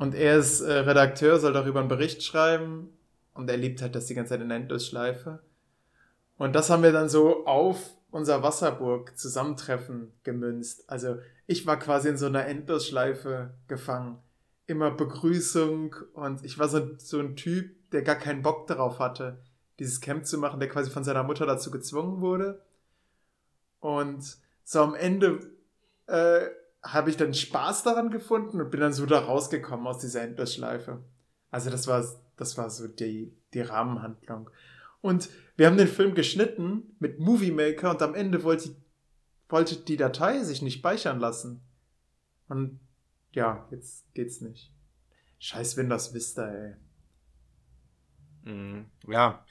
Und er ist äh, Redakteur, soll darüber einen Bericht schreiben und er lebt halt das die ganze Zeit in der Endlosschleife. Und das haben wir dann so auf unser Wasserburg-Zusammentreffen gemünzt. Also ich war quasi in so einer Endlosschleife gefangen. Immer Begrüßung und ich war so, so ein Typ, der gar keinen Bock darauf hatte, dieses Camp zu machen, der quasi von seiner Mutter dazu gezwungen wurde. Und so am Ende äh, habe ich dann Spaß daran gefunden und bin dann so da rausgekommen aus dieser Endlosschleife. Also das war, das war so die, die Rahmenhandlung. Und wir haben den Film geschnitten mit Movie Maker und am Ende wollte, wollte die Datei sich nicht speichern lassen. Und ja, jetzt geht's nicht. Scheiß Windows Vista, ey. Mm, ja,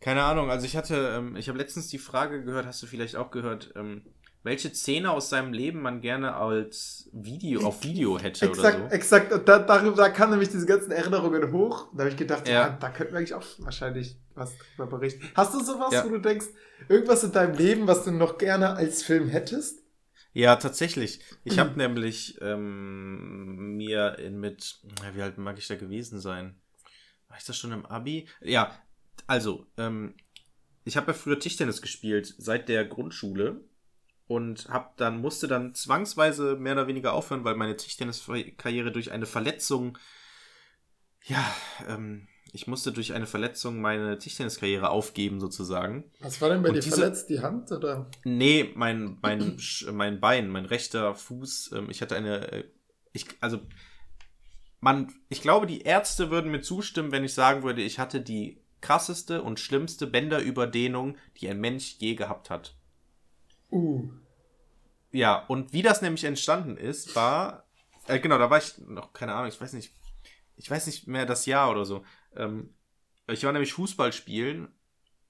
keine Ahnung. Also ich hatte, ähm, ich habe letztens die Frage gehört, hast du vielleicht auch gehört, ähm, welche Szene aus seinem Leben man gerne als Video, auf Video hätte Exakt, oder so. exakt. Und da, darüber, da kamen nämlich diese ganzen Erinnerungen hoch. Da habe ich gedacht, ja. Ja. da könnten wir eigentlich auch wahrscheinlich was drüber berichten. Hast du sowas, Ja. wo du denkst, irgendwas in deinem Leben, was du noch gerne als Film hättest? Ja, tatsächlich. Ich Mhm. habe nämlich ähm, mir in mit, wie alt mag ich da gewesen sein? War ich das schon im Abi? Ja, also, ähm, ich habe ja früher Tischtennis gespielt, seit der Grundschule. Und hab dann, musste dann zwangsweise mehr oder weniger aufhören, weil meine Tischtenniskarriere durch eine Verletzung, ja, ähm, ich musste durch eine Verletzung meine Tischtenniskarriere aufgeben, sozusagen. Was war denn bei Und dir diese- verletzt? Die Hand oder? Nee, mein, mein, *clears throat* mein Bein, mein rechter Fuß, ähm, ich hatte eine, äh, ich, also, man, ich glaube, die Ärzte würden mir zustimmen, wenn ich sagen würde, ich hatte die krasseste und schlimmste Bänderüberdehnung, die ein Mensch je gehabt hat. Uh. Ja, und wie das nämlich entstanden ist, war, äh, genau, da war ich noch, keine Ahnung, ich weiß nicht, ich weiß nicht mehr das Jahr oder so. Ähm, ich war nämlich Fußball spielen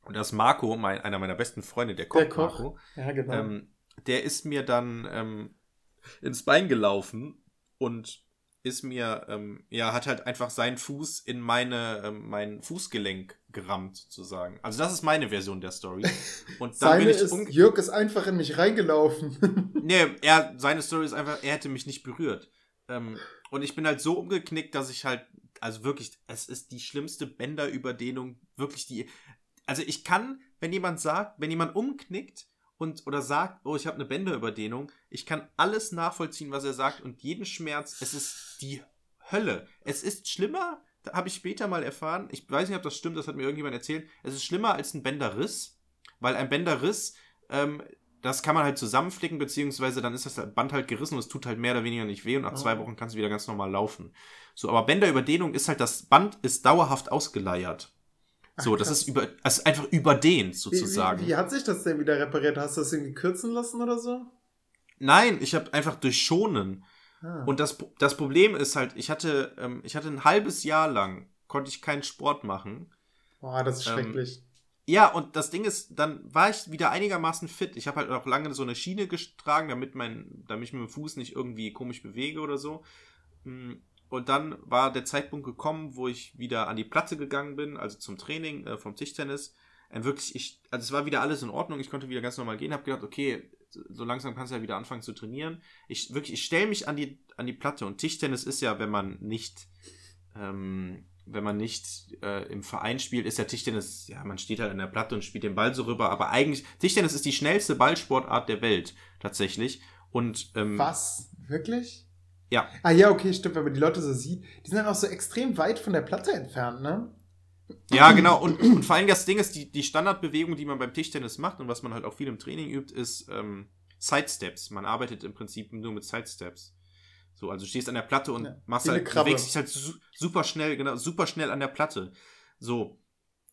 und das Marco, mein, einer meiner besten Freunde, der Koch, Der Koch. Marco, Ja, genau. ähm, der ist mir dann ähm, ins Bein gelaufen und ist mir, ähm, ja, hat halt einfach seinen Fuß in meine, ähm, mein Fußgelenk gerammt, sozusagen. Also das ist meine Version der Story. *laughs* Und dann Seine bin ich ist, Jörg ist einfach in mich reingelaufen. *laughs* Nee, er, seine Story ist einfach, er hätte mich nicht berührt. Ähm, und ich bin halt so umgeknickt, dass ich halt, also wirklich, es ist die schlimmste Bänderüberdehnung, wirklich die. Also ich kann, wenn jemand sagt, wenn jemand umknickt und oder sagt, oh, ich habe eine Bänderüberdehnung, ich kann alles nachvollziehen, was er sagt und jeden Schmerz, es ist die Hölle. Es ist schlimmer, habe ich später mal erfahren, ich weiß nicht, ob das stimmt, das hat mir irgendjemand erzählt, es ist schlimmer als ein Bänderriss, weil ein Bänderriss, ähm, das kann man halt zusammenflicken, beziehungsweise dann ist das Band halt gerissen und es tut halt mehr oder weniger nicht weh und nach Oh. zwei Wochen kannst du wieder ganz normal laufen. So, aber Bänderüberdehnung ist halt, das Band ist dauerhaft ausgeleiert. So, Ach, das ist über, also einfach überdehnt Wie, sozusagen. wie, wie hat sich das denn wieder repariert? Hast du das irgendwie kürzen lassen oder so? Nein, ich habe einfach durchschonen. Ah. Und das, das Problem ist halt, ich hatte, ähm, ich hatte ein halbes Jahr lang, konnte ich keinen Sport machen. Boah, das ist ähm, schrecklich. Ja, und das Ding ist, dann war ich wieder einigermaßen fit. Ich habe halt auch lange so eine Schiene getragen, damit, mein, damit ich mit dem Fuß nicht irgendwie komisch bewege oder so. Mm, Und dann war der Zeitpunkt gekommen, wo ich wieder an die Platte gegangen bin, also zum Training äh, vom Tischtennis. Ein wirklich, ich, also es war wieder alles in Ordnung, ich konnte wieder ganz normal gehen, habe gedacht, okay, so langsam kannst du ja wieder anfangen zu trainieren. Ich wirklich, ich stelle mich an die, an die Platte und Tischtennis ist ja, wenn man nicht, ähm, wenn man nicht äh, im Verein spielt, ist ja Tischtennis, ja, man steht halt an der Platte und spielt den Ball so rüber, aber eigentlich, Tischtennis ist die schnellste Ballsportart der Welt, tatsächlich. Und, ähm, Was? Wirklich? Ja. Ah ja, okay, stimmt, wenn man die Leute so sieht. Die sind dann auch so extrem weit von der Platte entfernt, ne? Ja, genau. Und, und vor allem das Ding ist, die, die Standardbewegung, die man beim Tischtennis macht und was man halt auch viel im Training übt, ist ähm, Sidesteps. Man arbeitet im Prinzip nur mit Sidesteps. So, also du stehst an der Platte und Ja, machst halt, bewegst dich halt su super schnell, genau, super schnell an der Platte. So.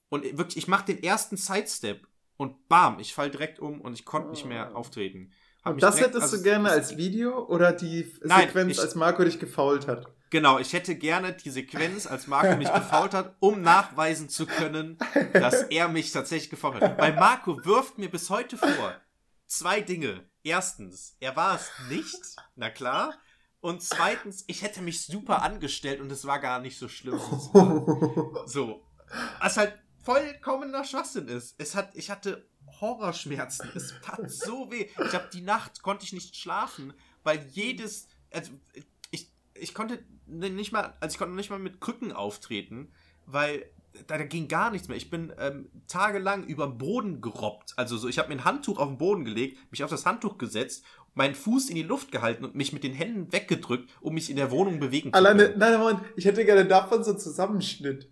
Und wirklich, ich mache den ersten Sidestep und bam, ich fall direkt um und ich konnte nicht mehr Oh. auftreten. Hab Und das direkt- hättest also, du gerne als Video oder die Nein, Sequenz, ich- als Marco dich gefault hat? Genau, ich hätte gerne die Sequenz, als Marco mich gefault hat, um nachweisen zu können, dass er mich tatsächlich gefault hat. Weil Marco wirft mir bis heute vor zwei Dinge. Erstens, er war es nicht, na klar. Und zweitens, ich hätte mich super angestellt und es war gar nicht so schlimm. *laughs* So. Was halt vollkommener Schwachsinn ist. Es hat, ich hatte Horrorschmerzen. Es tat so weh. Ich habe die Nacht konnte ich nicht schlafen, weil jedes, also ich, konnte nicht mal, also ich konnte nicht mal mit Krücken auftreten, weil da, da ging gar nichts mehr. Ich bin ähm, tagelang über den Boden gerobbt. Also so, ich habe mir ein Handtuch auf den Boden gelegt, mich auf das Handtuch gesetzt, meinen Fuß in die Luft gehalten und mich mit den Händen weggedrückt, um mich in der Wohnung bewegen zu Alleine, können. nein, Moment, ich hätte gerne davon so einen Zusammenschnitt.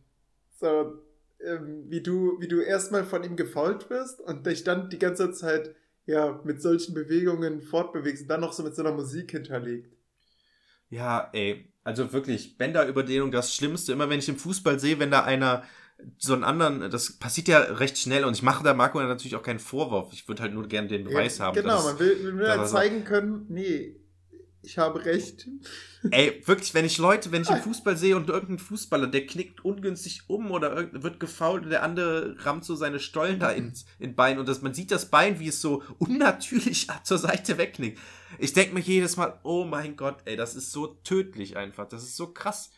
So, ähm, wie du, wie du erstmal von ihm gefault wirst und dich dann die ganze Zeit, ja, mit solchen Bewegungen fortbewegst und dann noch so mit so einer Musik hinterlegt. Ja, ey, also wirklich, Bänderüberdehnung, das Schlimmste. Immer wenn ich im Fußball sehe, wenn da einer so einen anderen, das passiert ja recht schnell und ich mache da Marco natürlich auch keinen Vorwurf. Ich würde halt nur gerne den Beweis ja, haben. Genau, dass- man will, man will halt zeigen können, nee, ich habe recht. Ey, wirklich, wenn ich Leute, wenn ich im Fußball sehe und irgendein Fußballer, der knickt ungünstig um oder wird gefault und der andere rammt so seine Stollen da ins in Bein und das, man sieht das Bein, wie es so unnatürlich *laughs* zur Seite wegknickt. Ich denke mir jedes Mal, oh mein Gott, ey, das ist so tödlich einfach. Das ist so krass.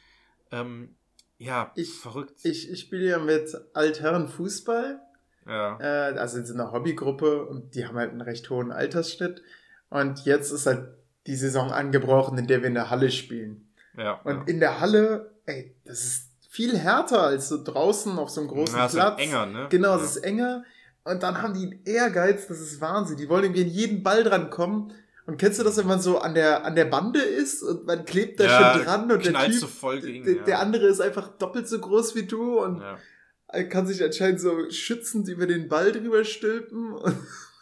Ähm, ja, Ich- verrückt. Ich, ich spiele ja mit Altherren Fußball, ja. äh, also in so einer Hobbygruppe und die haben halt einen recht hohen Altersschnitt. Und jetzt ist halt die Saison angebrochen, in der wir in der Halle spielen. ja. Und in der Halle, ey, das ist viel härter als so draußen auf so einem großen ja, ist Platz. halt enger, ne? Genau, ja. es ist enger. Und dann haben die einen Ehrgeiz, das ist Wahnsinn. Die wollen irgendwie in jeden Ball dran kommen. Und kennst du das, wenn man so an der, an der Bande ist und man klebt da Ja, schon dran und der Typ, so voll gegen, der, ja. der andere ist einfach doppelt so groß wie du und Ja. kann sich anscheinend so schützend über den Ball drüber stülpen.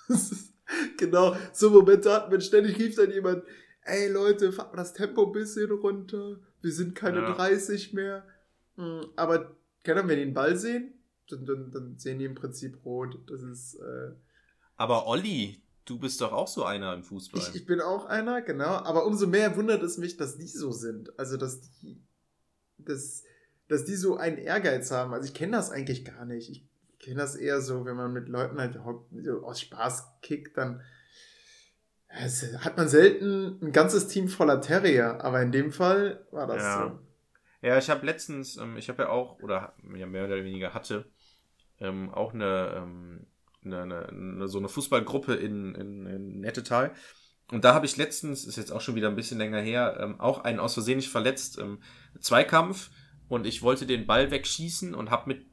*laughs* *laughs* Genau, so Momente hat man ständig rief dann jemand, ey Leute, fahrt mal das Tempo ein bisschen runter. Wir sind keine Ja. 30 mehr. Mm, Aber können wir den Ball sehen? Dann, dann, dann sehen die im Prinzip rot. Das ist, äh, Aber Olli, du bist doch auch so einer im Fußball. ich, ich bin auch einer, genau. Aber umso mehr wundert es mich, dass die so sind. Also, dass die, dass, dass die so einen Ehrgeiz haben. Also, ich kenne das eigentlich gar nicht. Ich kenne das eher so, wenn man mit Leuten halt so aus Spaß kickt, dann hat man selten ein ganzes Team voller Terrier. Aber in dem Fall war das Ja. so. Ja, ich habe letztens, ähm, ich habe ja auch, oder ja, mehr oder weniger hatte, ähm, auch eine, ähm, eine, eine, eine, so eine Fußballgruppe in, in, in Nettetal. Und da habe ich letztens, ist jetzt auch schon wieder ein bisschen länger her, ähm, auch einen aus Versehen nicht verletzt, ähm, Zweikampf und ich wollte den Ball wegschießen und habe mit,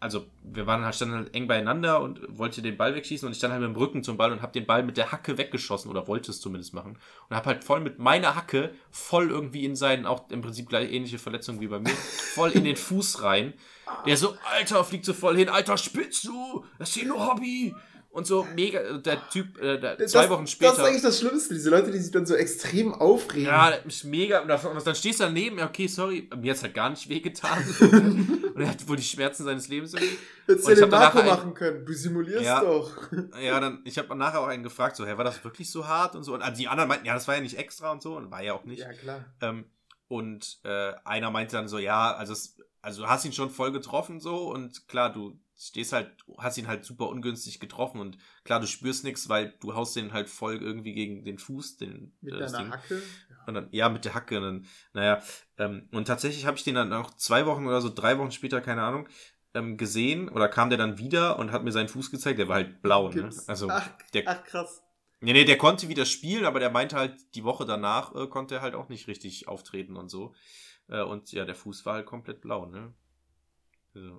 also wir waren halt, standen halt eng beieinander und wollte den Ball wegschießen und ich stand halt mit dem Rücken zum Ball und habe den Ball mit der Hacke weggeschossen oder wollte es zumindest machen und habe halt voll mit meiner Hacke voll irgendwie in seinen, auch im Prinzip gleich ähnliche Verletzung wie bei mir, *laughs* voll in den Fuß rein. Der so, Alter, fliegt so voll hin, Alter, spitzt du, das ist hier nur Hobby. Und so mega, der Typ, äh, der, zwei das, Wochen später. Das ist eigentlich das Schlimmste, diese Leute, die sich dann so extrem aufregen. Ja, ist mega. Und dann stehst du daneben, okay, sorry, mir hat's halt gar nicht wehgetan. *laughs* und er hat wohl die Schmerzen seines Lebens irgendwie. Hättest du ja den ein- machen können. Du simulierst Ja. doch. Ja, dann, ich habe nachher auch einen gefragt, so, hä, war das wirklich so hart und so? Und die anderen meinten, ja, das war ja nicht extra und so, und war ja auch nicht. Ja, klar. Ähm, und äh, einer meinte dann so, ja, also, es, also du hast ihn schon voll getroffen so und klar, du stehst halt, hast ihn halt super ungünstig getroffen und klar, du spürst nichts, weil du haust den halt voll irgendwie gegen den Fuß, den Mit äh, deiner Ding. Hacke. Und dann, ja, mit der Hacke. Und dann, naja, ähm, und tatsächlich habe ich den dann auch zwei Wochen oder so, drei Wochen später, keine Ahnung, ähm, gesehen oder kam der dann wieder und hat mir seinen Fuß gezeigt. Der war halt blau, ne? Also, ach, der, ach, krass. nee, nee, der konnte wieder spielen, aber der meinte halt, die Woche danach äh, konnte er halt auch nicht richtig auftreten und so. Äh, und ja, der Fuß war halt komplett blau, ne?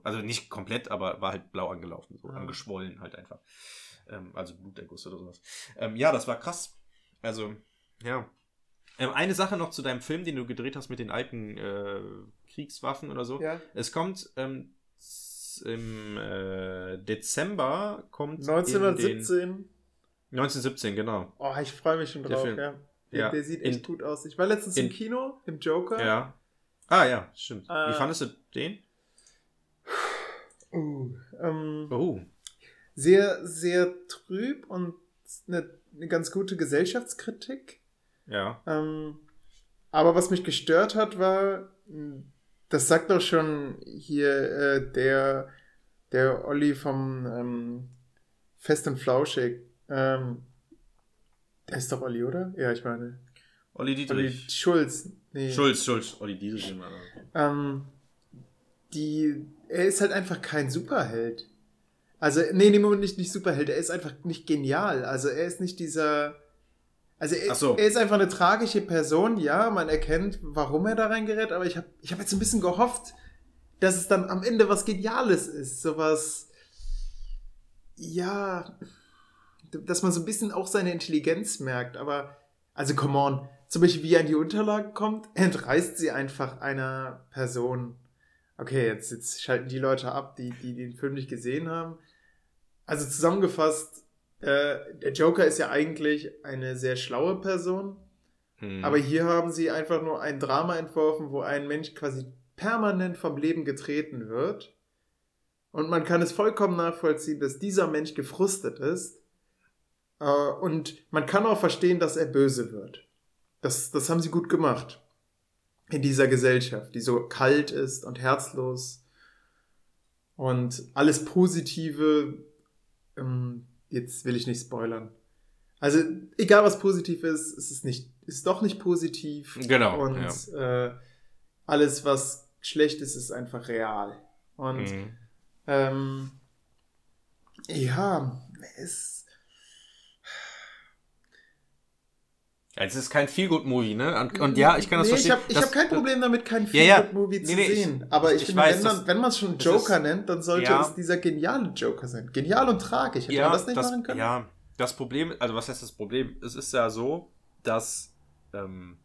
Also, nicht komplett, aber war halt blau angelaufen, so Ah. angeschwollen halt einfach. Ähm, also Bluterguss oder sowas. Ähm, ja, das war krass. Also, ja. Ähm, eine Sache noch zu deinem Film, den du gedreht hast mit den alten äh, Kriegswaffen oder so. Ja. Es kommt ähm, im äh, Dezember kommt in den 1917. 1917, genau. Oh, ich freue mich schon Der drauf, Film. ja. Der, Ja. der sieht echt In- gut aus. Ich war letztens im in- Kino, im Joker. Ja. Ah ja, stimmt. Wie Äh, fandest du den? Uh, ähm, Oh. sehr, sehr trüb und eine, eine ganz gute Gesellschaftskritik. Ja. Ähm, aber was mich gestört hat, war, mh, das sagt doch schon hier äh, der, der Olli vom ähm, Fest und Flauschig. Ähm, der ist doch Olli, oder? Ja, ich meine. Olli Olli Dietrich. Schulz. Nee. Schulz, Schulz. Olli Dietrich. Ähm, die, er ist halt einfach kein Superheld. Also, nee, nee, Moment, nicht, nicht Superheld, er ist einfach nicht genial. Also, er ist nicht dieser. Also, er, so. er ist einfach eine tragische Person, ja, man erkennt, warum er da reingerät, aber ich habe ich hab jetzt ein bisschen gehofft, dass es dann am Ende was Geniales ist. Sowas. Ja. Dass man so ein bisschen auch seine Intelligenz merkt, aber. Also, come on. Zum Beispiel, wie er an die Unterlagen kommt, entreißt sie einfach einer Person. Okay, jetzt, jetzt schalten die Leute ab, die, die den Film nicht gesehen haben. Also zusammengefasst, äh, der Joker ist ja eigentlich eine sehr schlaue Person, Hm. aber hier haben sie einfach nur ein Drama entworfen, wo ein Mensch quasi permanent vom Leben getreten wird. Und man kann es vollkommen nachvollziehen, dass dieser Mensch gefrustet ist. Äh, und man kann auch verstehen, dass er böse wird. Das, das haben sie gut gemacht. In dieser Gesellschaft, die so kalt ist und herzlos. Und alles Positive, ähm, jetzt will ich nicht spoilern. Also, egal was positiv ist, ist es nicht, ist doch nicht positiv. Genau, Und äh, alles, was schlecht ist, ist einfach real. Und Mhm. ähm, ja, es. Ja, Es ist kein Feel-Good-Movie, ne? Und, und ja, ich kann das nee, verstehen. Ich habe Das- hab kein Problem damit, kein Ja, ja. Feel-Good-Movie zu Nee, nee, ich- sehen. Aber ich, ich finde, weiß, wenn, das- man, es schon Joker ist- nennt, dann sollte Ja. es dieser geniale Joker sein. Genial und tragisch. Hätte man das nicht machen können? Ja, das Problem, also was heißt das Problem? Es ist ja so, dass ähm,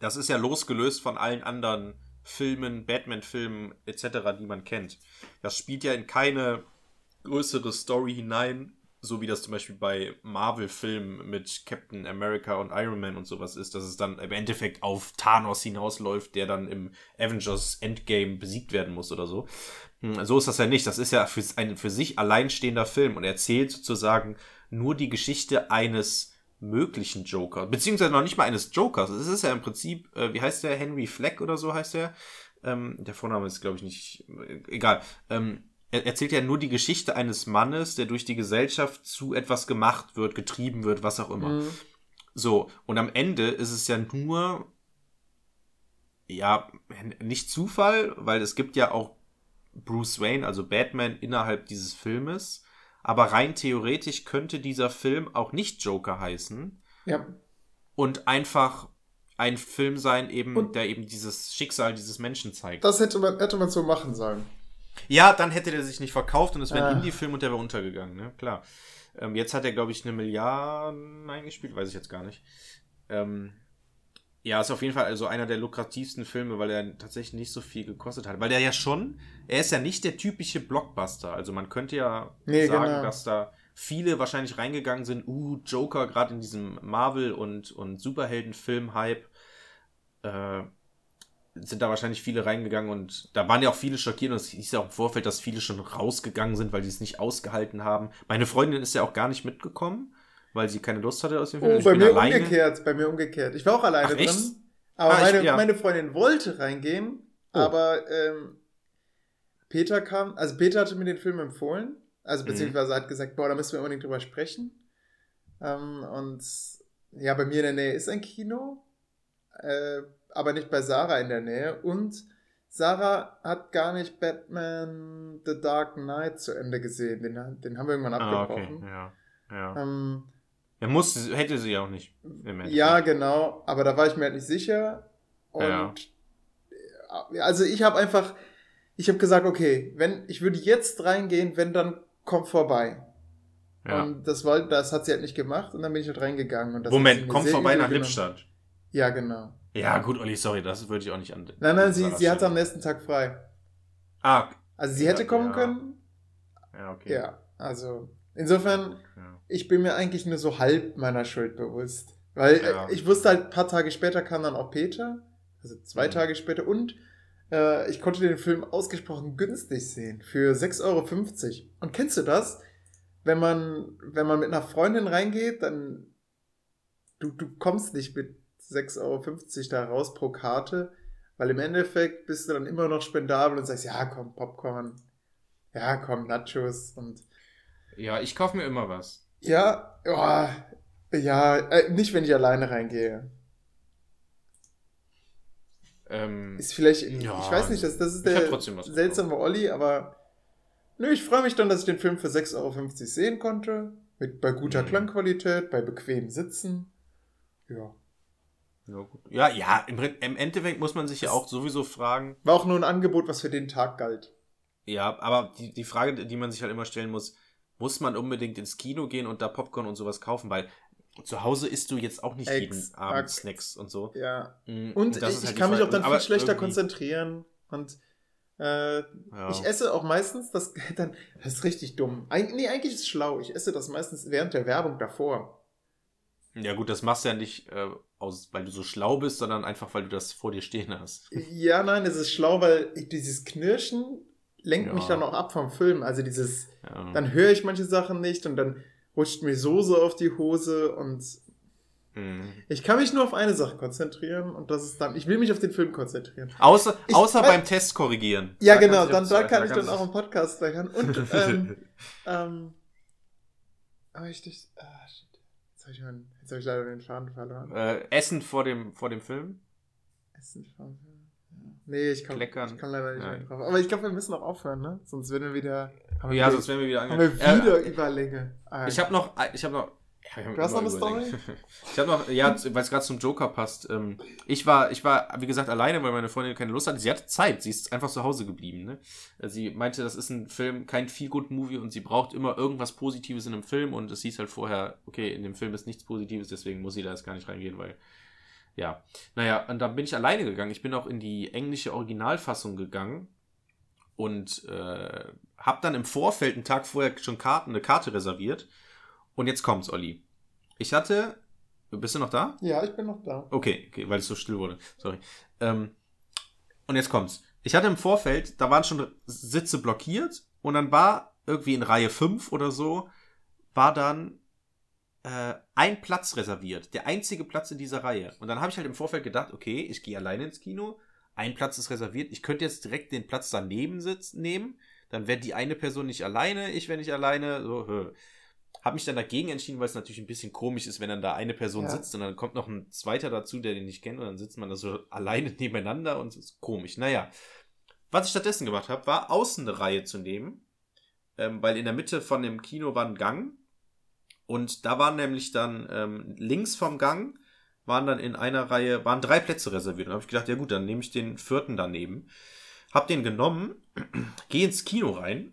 das ist ja losgelöst von allen anderen Filmen, Batman-Filmen etc., die man kennt. Das spielt ja in keine größere Story hinein, so wie das zum Beispiel bei Marvel-Filmen mit Captain America und Iron Man und sowas ist, dass es dann im Endeffekt auf Thanos hinausläuft, der dann im Avengers Endgame besiegt werden muss oder so. Hm, So ist das ja nicht. Das ist ja für, ein für sich alleinstehender Film und erzählt sozusagen nur die Geschichte eines möglichen Joker, beziehungsweise noch nicht mal eines Jokers. Es ist ja im Prinzip, äh, wie heißt der? Henry Fleck oder so heißt der. Ähm, der Vorname ist, glaube ich, nicht. Äh, egal. Ähm, er erzählt ja nur die Geschichte eines Mannes, der durch die Gesellschaft zu etwas gemacht wird, getrieben wird, was auch immer. Mhm. So, und am Ende ist es ja nur, ja, nicht Zufall, weil es gibt ja auch Bruce Wayne, also Batman, innerhalb dieses Filmes. Aber rein theoretisch könnte dieser Film auch nicht Joker heißen Ja. und einfach ein Film sein, eben, Und- der eben dieses Schicksal dieses Menschen zeigt. Das hätte man, hätte man so machen sollen. Ja, dann hätte der sich nicht verkauft und es wäre ein Ah. Indie-Film und der wäre untergegangen, ne? Klar. Ähm, jetzt hat er, glaube ich, eine Milliarde eingespielt, weiß ich jetzt gar nicht. Ähm, ja, ist auf jeden Fall also einer der lukrativsten Filme, weil er tatsächlich nicht so viel gekostet hat. Weil der ja schon, er ist ja nicht der typische Blockbuster. Also man könnte ja Nee, sagen, genau. dass da viele wahrscheinlich reingegangen sind, uh, Joker, gerade in diesem Marvel- und, und Superhelden-Film-Hype. Äh, sind da wahrscheinlich viele reingegangen und da waren ja auch viele schockiert und es hieß ja auch im Vorfeld, dass viele schon rausgegangen sind, weil die es nicht ausgehalten haben. Meine Freundin ist ja auch gar nicht mitgekommen, weil sie keine Lust hatte aus dem Film. Oh, Ich bei mir alleine. umgekehrt. Bei mir umgekehrt. Ich war auch alleine Ach, echt? drin. Aber Ah, ich- meine, ja. meine Freundin wollte reingehen, Oh. aber ähm, Peter kam, also Peter hatte mir den Film empfohlen, also Mhm. beziehungsweise hat gesagt, boah, da müssen wir unbedingt drüber sprechen. Ähm, und ja, bei mir in der Nähe ist ein Kino, äh, aber nicht bei Sarah in der Nähe. Und Sarah hat gar nicht Batman The Dark Knight zu Ende gesehen. Den, den haben wir irgendwann Ah, okay. abgebrochen. Ja, ja. ähm, ja musste, hätte sie ja auch nicht. ja, genau, aber da war ich mir halt nicht sicher. Und Ja. äh, also ich habe einfach, ich habe gesagt, okay, wenn ich würde jetzt reingehen, wenn dann kommt vorbei. ja. Und das war, das hat sie halt nicht gemacht und dann bin ich halt reingegangen. Und das Moment, mir komm sehr vorbei nach. Lippstadt. Ja, genau. Ja, gut, Olli, sorry, das würde ich auch nicht an. Nein, nein, sie, sie hatte am nächsten Tag frei. Ah, Also sie Ja, hätte kommen ja. können. ja, okay. Ja, also insofern, Ja. ich bin mir eigentlich nur so halb meiner Schuld bewusst. Weil äh, ich wusste halt, ein paar Tage später kam dann auch Peter, also zwei Mhm. Tage später, und äh, ich konnte den Film ausgesprochen günstig sehen, für 6,50 Euro. Und kennst du das? Wenn man, wenn man mit einer Freundin reingeht, dann du, du kommst nicht mit 6,50 Euro da raus pro Karte, weil im Endeffekt bist du dann immer noch spendabel und sagst, ja, komm, Popcorn, ja, komm, Nachos und ja, ich kaufe mir immer was. ja, oh, ja, äh, nicht wenn ich alleine reingehe. Ähm, Ist vielleicht, Ja, ich weiß nicht, das, das ist der seltsame Olli, aber nö, ich freue mich dann, dass ich den Film für 6,50 Euro sehen konnte. Mit, bei guter Mhm. Klangqualität, bei bequem Sitzen. Ja. Ja, gut. ja, ja im, im Endeffekt muss man sich ja auch sowieso fragen, War auch nur ein Angebot, was für den Tag galt. ja, aber die, die Frage, die man sich halt immer stellen muss, muss man unbedingt ins Kino gehen und da Popcorn und sowas kaufen, weil zu Hause isst du jetzt auch nicht jeden Exakt. Abend Snacks und so. Ja. Mm, Und das ich, ich halt die kann mich auch dann viel schlechter irgendwie- konzentrieren. Und äh, Ja. ich esse auch meistens das *laughs* dann. Das ist richtig dumm. Eig nee, eigentlich ist es schlau. Ich esse das meistens während der Werbung davor. Ja gut, das machst du ja nicht äh, aus, weil du so schlau bist, sondern einfach, weil du das vor dir stehen hast. Ja, nein, es ist schlau, weil dieses Knirschen lenkt Ja. mich dann auch ab vom Film. Also dieses, Ja. dann höre ich manche Sachen nicht und dann rutscht mir Soße auf die Hose und Mhm. Ich kann mich nur auf eine Sache konzentrieren und das ist dann, ich will mich auf den Film konzentrieren. Außer, Ich- außer weil- beim Test korrigieren. Ja, Da genau, dann da kann ich dann auch im Podcast meckern. Und, *laughs* ähm, ähm, aber ich ah, shit. Jetzt habe ich, jetzt hab ich leider den Faden verloren. äh, Essen vor dem, vor dem Film? Essen fahren. Nee, ich komme komm leider nicht mehr drauf. Aber ich glaube, wir müssen auch aufhören, ne? Sonst werden wir wieder. Wir Ja, wieder, sonst wären wir wieder haben wir wieder Äh, Überlänge. Ich habe noch, ich habe noch. Du hast noch eine Story? *laughs* Ich habe noch, ja, weil es gerade zum Joker passt. Ähm, ich war, ich war, wie gesagt, alleine, weil meine Freundin keine Lust hatte. Sie hatte Zeit, sie ist einfach zu Hause geblieben. Ne? Sie meinte, das ist ein Film, kein Feel-Good-Movie und sie braucht immer irgendwas Positives in einem Film und es hieß halt vorher, okay, in dem Film ist nichts Positives, deswegen muss sie da jetzt gar nicht reingehen, weil, ja. Naja, und dann bin ich alleine gegangen. Ich bin auch in die englische Originalfassung gegangen und äh, habe dann im Vorfeld, einen Tag vorher, schon Karten, eine Karte reserviert. Und jetzt kommt's, Olli. Ich hatte. Bist du noch da? ja, ich bin noch da. Okay, okay weil es so still wurde. Sorry. Ähm, und jetzt kommt's. Ich hatte im Vorfeld, da waren schon Sitze blockiert und dann war irgendwie in Reihe 5 oder so, war dann äh, ein Platz reserviert. Der einzige Platz in dieser Reihe. Und dann habe ich halt im Vorfeld gedacht, okay, ich gehe alleine ins Kino. Ein Platz ist reserviert. Ich könnte jetzt direkt den Platz daneben sitzen, nehmen. Dann wäre die eine Person nicht alleine, ich wäre nicht alleine. So, hö. Habe mich dann dagegen entschieden, weil es natürlich ein bisschen komisch ist, wenn dann da eine Person Ja. sitzt und dann kommt noch ein zweiter dazu, der den nicht kennt und dann sitzt man da so *laughs* alleine nebeneinander und es ist komisch. Naja, was ich stattdessen gemacht habe, war außen eine Reihe zu nehmen, ähm, weil in der Mitte von dem Kino war ein Gang und da waren nämlich dann ähm, links vom Gang waren dann in einer Reihe, waren drei Plätze reserviert. Und habe ich gedacht, ja gut, dann nehme ich den vierten daneben. Hab den genommen, *clears throat* gehe ins Kino rein,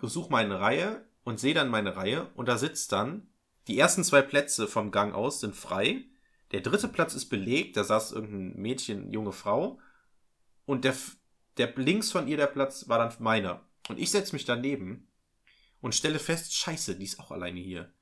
suche meine Reihe und sehe dann meine Reihe und da sitzt dann, die ersten zwei Plätze vom Gang aus sind frei. Der dritte Platz ist belegt, da saß irgendein Mädchen, junge Frau. Und der, der links von ihr der Platz war dann meiner. Und ich setze mich daneben und stelle fest, scheiße, die ist auch alleine hier.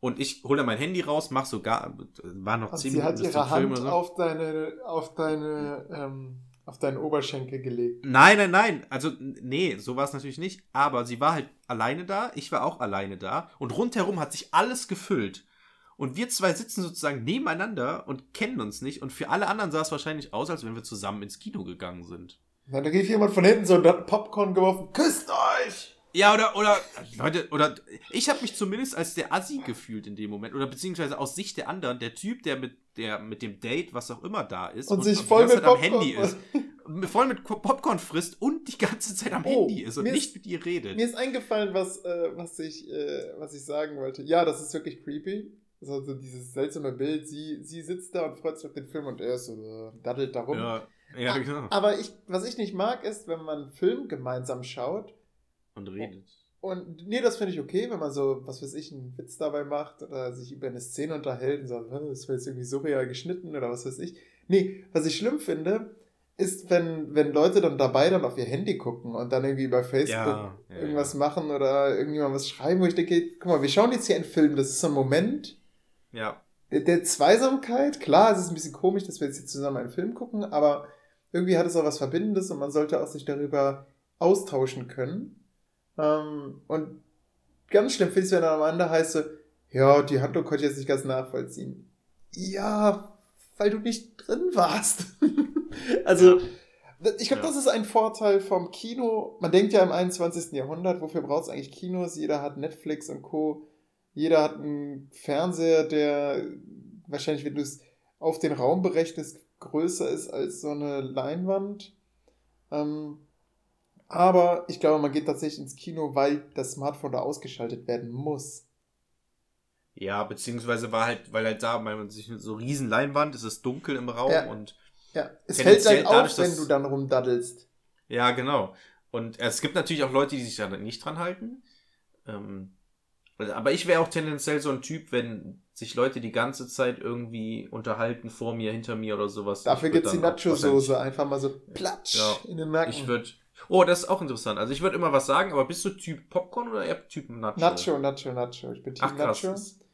Und ich hole mein Handy raus, mach sogar, war noch zehn sie hat Minuten ihre Hand so. auf deine, auf deine, ähm, auf deinen Oberschenkel gelegt. Nein, nein, nein. Also, nee, so war es natürlich nicht. Aber sie war halt alleine da, ich war auch alleine da. Und rundherum hat sich alles gefüllt. Und wir zwei sitzen sozusagen nebeneinander und kennen uns nicht. Und für alle anderen sah es wahrscheinlich aus, als wenn wir zusammen ins Kino gegangen sind. Dann rief jemand von hinten so und hat Popcorn geworfen. Küsst euch! Ja, oder, oder, Leute, oder, ich habe mich zumindest als der Assi gefühlt in dem Moment. Oder beziehungsweise aus Sicht der anderen, der Typ, der mit, der mit dem Date, was auch immer da ist, Und sich die voll mit Zeit am Popcorn- Handy ist. Voll mit Popcorn frisst und die ganze Zeit am Oh, Handy ist und nicht ist- mit ihr redet. Mir ist eingefallen, was, äh, was, ich, äh, was ich sagen wollte. Ja, das ist wirklich creepy. Also dieses seltsame Bild. Sie, sie sitzt da und freut sich auf den Film und er ist so, äh, daddelt da rum. Ja, ja, genau. Aber ich, was ich nicht mag, ist, wenn man einen Film gemeinsam schaut. Und redet. Und nee, das finde ich okay, wenn man so, was weiß ich, einen Witz dabei macht oder sich über eine Szene unterhält und sagt, "Hä, das war jetzt irgendwie surreal geschnitten oder was weiß ich. Nee, was ich schlimm finde, ist, wenn, wenn Leute dann dabei dann auf ihr Handy gucken und dann irgendwie bei Facebook Ja, ja, irgendwas ja. machen oder irgendjemand was schreiben, wo ich denke, guck mal, wir schauen jetzt hier einen Film, das ist so ein Moment Ja, der, der Zweisamkeit. Klar, es ist ein bisschen komisch, dass wir jetzt hier zusammen einen Film gucken, aber irgendwie hat es auch was Verbindendes und man sollte auch sich darüber austauschen können. Ähm, und ganz schlimm finde ich es, wenn dann am Ende heißt so, ja, die Handlung konnte ich jetzt nicht ganz nachvollziehen. Ja, weil du nicht drin warst. *laughs* also, ich glaube, Ja. das ist ein Vorteil vom Kino. Man denkt ja im 21. Jahrhundert, wofür braucht es eigentlich Kinos? Jeder hat Netflix und Co. Jeder hat einen Fernseher, der wahrscheinlich, wenn du es auf den Raum berechnest, größer ist als so eine Leinwand. Ähm, aber ich glaube, man geht tatsächlich ins Kino, weil das Smartphone da ausgeschaltet werden muss. ja, beziehungsweise war halt, weil halt da, weil man sich so riesen Leinwand, es ist dunkel im Raum Ja. und Ja, es fällt halt dadurch, auf, wenn du dann rumdaddelst. ja, genau. Und es gibt natürlich auch Leute, die sich da nicht dran halten. Ähm, aber ich wäre auch tendenziell so ein Typ, wenn sich Leute die ganze Zeit irgendwie unterhalten, vor mir, hinter mir oder sowas. Dafür würd gibt's die dann Nacho-Soße. Einfach mal so platsch Ja. in den Nacken. Ich würde. Oh, das ist auch interessant. Also ich würde immer was sagen, aber bist du Typ Popcorn oder eher Typ Nacho? Nacho, Nacho, Nacho. Ich bin Team Ach krass. Nacho. Ist,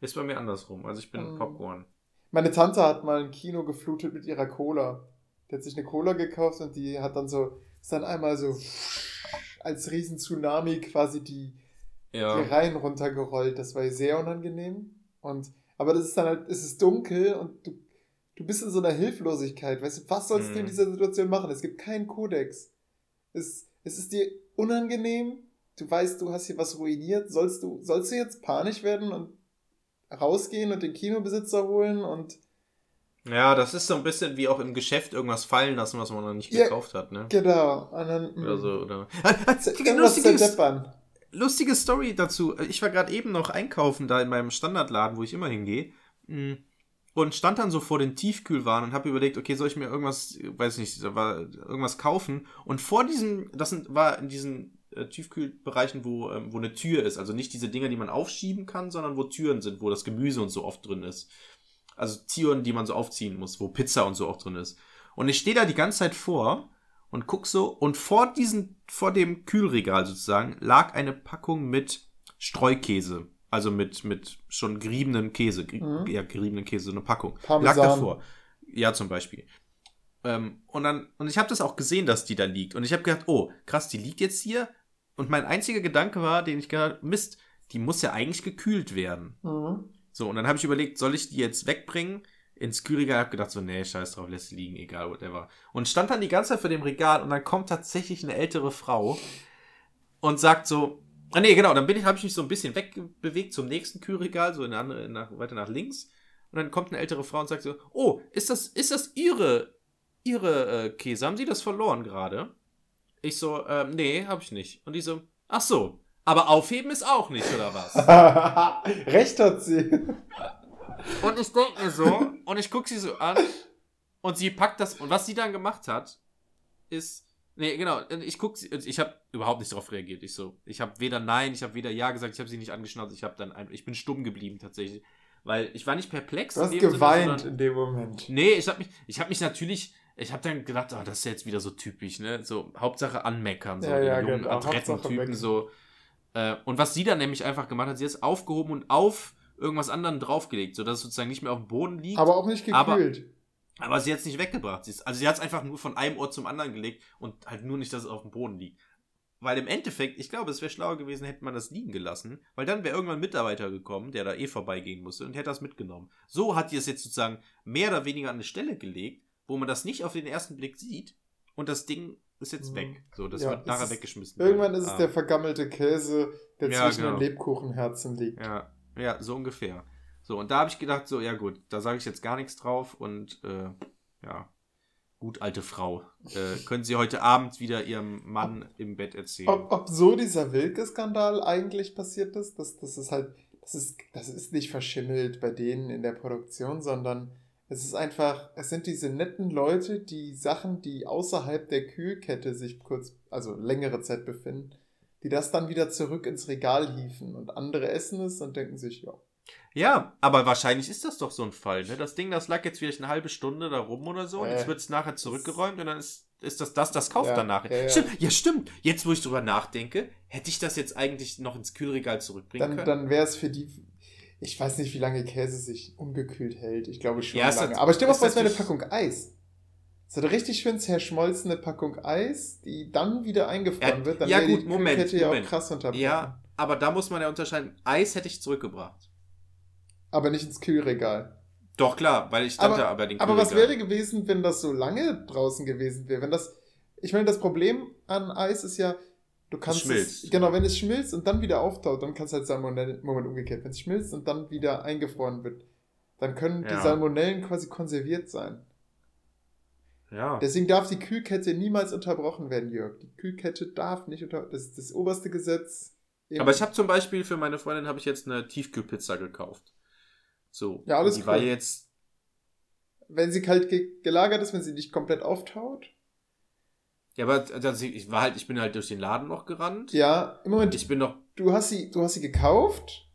ist bei mir andersrum. Also ich bin Ähm, Popcorn. Meine Tante hat mal ein Kino geflutet mit ihrer Cola. Die hat sich eine Cola gekauft und die hat dann so, ist dann einmal so als riesen Tsunami quasi die, Ja. die Reihen runtergerollt. Das war sehr unangenehm. Und, Aber das ist dann halt, es ist dunkel und du, du bist in so einer Hilflosigkeit. Weißt du, was sollst du in Mhm. dieser Situation machen? Es gibt keinen Kodex. Es, es ist dir unangenehm. Du weißt, du hast hier was ruiniert. Sollst du, sollst du jetzt panisch werden und rausgehen und den Kinobesitzer holen und Ja, das ist so ein bisschen wie auch im Geschäft irgendwas fallen lassen, was man noch nicht Ja. gekauft hat, ne? genau. Und dann, Oder mh, so, oder. Ah, ah, irgendwas lustige, Story dazu. Ich war gerade eben noch einkaufen da in meinem Standardladen, wo ich immer hingehe. Mm. Und stand dann so vor den Tiefkühlwaren und habe überlegt, okay, soll ich mir irgendwas, weiß nicht, war irgendwas kaufen? Und vor diesem, das sind, war in diesen äh, Tiefkühlbereichen, wo, ähm, wo eine Tür ist. Also nicht diese Dinger, die man aufschieben kann, sondern wo Türen sind, wo das Gemüse und so oft drin ist. Also Türen, die man so aufziehen muss, wo Pizza und so auch drin ist. Und ich stehe da die ganze Zeit vor und guck so und vor diesen, vor dem Kühlregal sozusagen lag eine Packung mit Streukäse. Also mit, mit schon geriebenem Käse. Mhm. Ja, geriebenen Käse, so eine Packung. Parmesan. Lag davor. Ja, zum Beispiel. Ähm, und dann, und ich habe das auch gesehen, dass die da liegt. Und ich habe gedacht, oh, krass, die liegt jetzt hier. Und mein einziger Gedanke war, den ich gedacht, Mist, die muss ja eigentlich gekühlt werden. Mhm. So, und dann habe ich überlegt, soll ich die jetzt wegbringen ins Kühlregal? Hab gedacht so, nee, scheiß drauf, lässt sie liegen, egal, whatever. Und stand dann die ganze Zeit vor dem Regal und dann kommt tatsächlich eine ältere Frau und sagt so, ah nee, genau, dann bin ich, habe ich mich so ein bisschen wegbewegt zum nächsten Kühlregal, so in andere, nach, weiter nach links. Und dann kommt eine ältere Frau und sagt so, oh, ist das, ist das Ihre, Ihre äh, Käse? Haben Sie das verloren gerade? Ich so, ähm, nee, habe ich nicht. Und die so, ach so, aber aufheben ist auch nicht, oder was? *laughs* Recht hat sie. Und ich denke mir so, und ich gucke sie so an, und sie packt das, und was sie dann gemacht hat, ist, nee, genau, ich gucke sie, ich habe überhaupt nicht darauf reagiert. Ich so, ich habe weder Nein, ich habe weder Ja gesagt, ich habe sie nicht angeschnauzt, ich habe dann, ein, ich bin stumm geblieben tatsächlich, weil ich war nicht perplex. Du hast in dem Sinne, geweint sondern- in dem Moment. Nee, ich habe mich, ich habe mich natürlich, ich habe dann gedacht, oh, das ist jetzt wieder so typisch, ne? So Hauptsache anmeckern, so Ja, den ja, jungen genau, adretten Typen so. Äh, und was sie dann nämlich einfach gemacht hat, sie ist aufgehoben und auf irgendwas anderem draufgelegt, sodass es sozusagen nicht mehr auf dem Boden liegt. Aber auch nicht gekühlt. Aber sie hat es nicht weggebracht. Sie ist, also sie hat es einfach nur von einem Ort zum anderen gelegt und halt nur nicht, dass es auf dem Boden liegt. Weil im Endeffekt, ich glaube, es wäre schlauer gewesen, hätte man das liegen gelassen, weil dann wäre irgendwann ein Mitarbeiter gekommen, der da eh vorbeigehen musste und hätte das mitgenommen. So hat die es jetzt sozusagen mehr oder weniger an eine Stelle gelegt, wo man das nicht auf den ersten Blick sieht und das Ding ist jetzt Mhm. weg. So, das Ja, wird nachher weggeschmissen. Irgendwann ist es Ah. der vergammelte Käse, der Ja, zwischen genau. den Lebkuchenherzen liegt. Ja, ja, so ungefähr. So, und da habe ich gedacht, so, ja gut, da sage ich jetzt gar nichts drauf und äh, ja, gut, alte Frau. Äh, können Sie heute Abend wieder Ihrem Mann im Bett erzählen? Ob, ob so dieser Wilke-Skandal eigentlich passiert ist, das, das ist halt, das ist, das ist nicht verschimmelt bei denen in der Produktion, sondern es ist einfach, es sind diese netten Leute, die Sachen, die außerhalb der Kühlkette sich kurz, also längere Zeit befinden, die das dann wieder zurück ins Regal hieven und andere essen es und denken sich, ja, Ja, aber wahrscheinlich ist das doch so ein Fall. Ne? Das Ding, das lag jetzt vielleicht eine halbe Stunde da rum oder so und Äh, jetzt wird es nachher zurückgeräumt und dann ist, ist das das, das kauft Ja, dann nachher. ja, ja. Stimmt, ja stimmt. Jetzt, wo ich drüber nachdenke, hätte ich das jetzt eigentlich noch ins Kühlregal zurückbringen dann, können. dann wäre es für die, ich weiß nicht, wie lange Käse sich ungekühlt hält. Ich glaube schon lange. hat- Aber stell dir vor, es wäre eine Packung Eis. So eine richtig schön zerschmolzene Packung Eis, die dann wieder eingefroren wird. Dann ja, gut, Moment, Kühlkette ja auch Moment. krass unterbrochen. ja, aber da muss man ja unterscheiden. Eis hätte ich zurückgebracht. Aber nicht ins Kühlregal. Doch, klar, weil ich stand Aber- da aber den Aber was Kühlregal. wäre gewesen, wenn das so lange draußen gewesen wäre? Wenn das, ich meine, das Problem an Eis ist ja, du kannst schmilzt. es, genau, wenn es schmilzt und dann wieder auftaut, dann kann es halt Salmonellen, Moment umgekehrt, wenn es schmilzt und dann wieder eingefroren wird, dann können die Ja. Salmonellen quasi konserviert sein. Ja. Deswegen darf die Kühlkette niemals unterbrochen werden, Jörg. Die Kühlkette darf nicht unter, das ist das oberste Gesetz. Aber ich habe zum Beispiel für meine Freundin habe ich jetzt eine Tiefkühlpizza gekauft. So. Ja, alles Die war cool. jetzt. wenn sie kalt ge gelagert ist, wenn sie nicht komplett auftaut. Ja, aber also ich war halt, ich bin halt durch den Laden noch gerannt. Ja, im Moment, Ich bin noch. du hast sie, du hast sie gekauft,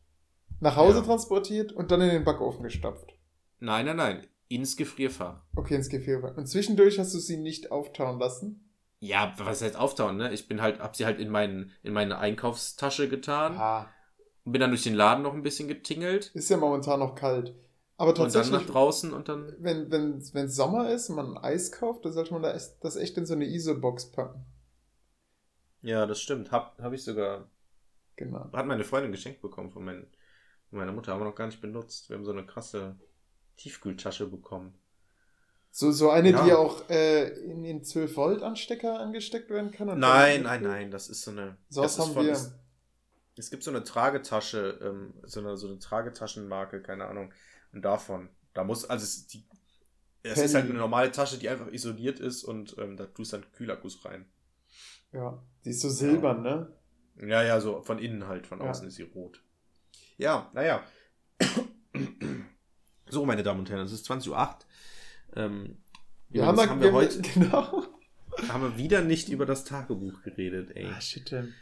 nach Hause Ja. transportiert und dann in den Backofen gestopft. Nein, nein, nein. Ins Gefrierfach. Okay, ins Gefrierfach. Und zwischendurch hast du sie nicht auftauen lassen. Ja, was heißt auftauen, ne? Ich bin halt, hab sie halt in, meinen, in meine Einkaufstasche getan. Ah, Bin dann durch den Laden noch ein bisschen getingelt. ist ja momentan noch kalt. Aber Und dann tatsächlich, nach draußen und dann. wenn wenn wenn Sommer ist und man Eis kauft, dann sollte man das echt in so eine ISO-Box packen. Ja, das stimmt. Hab, hab ich sogar. Genau. Hat meine Freundin geschenkt bekommen von meinen Meine Mutter haben wir noch gar nicht benutzt. Wir haben so eine krasse Tiefkühltasche bekommen. So, so eine, Ja. die auch äh, in den 12-Volt-Anstecker angesteckt werden kann? und Nein, nein, nein, das ist so eine. So das was ist haben von- wir. Es, es gibt so eine Tragetasche, ähm, so, eine, so eine Tragetaschenmarke, keine Ahnung. Und davon. Da muss, also es, die, es ist halt eine normale Tasche, die einfach isoliert ist und ähm, da tust du dann Kühlakkus rein. Ja, die ist so silbern, ne? Ja, ja, so von innen halt, von Ja. außen ist sie rot. Ja, naja. *clears throat* So, meine Damen und Herren, es ist 20.08 Uhr. Ähm, Wir haben, haben wir heute *laughs* Genau. haben wir wieder nicht über das Tagebuch geredet, ey. Ah, shit, Tim.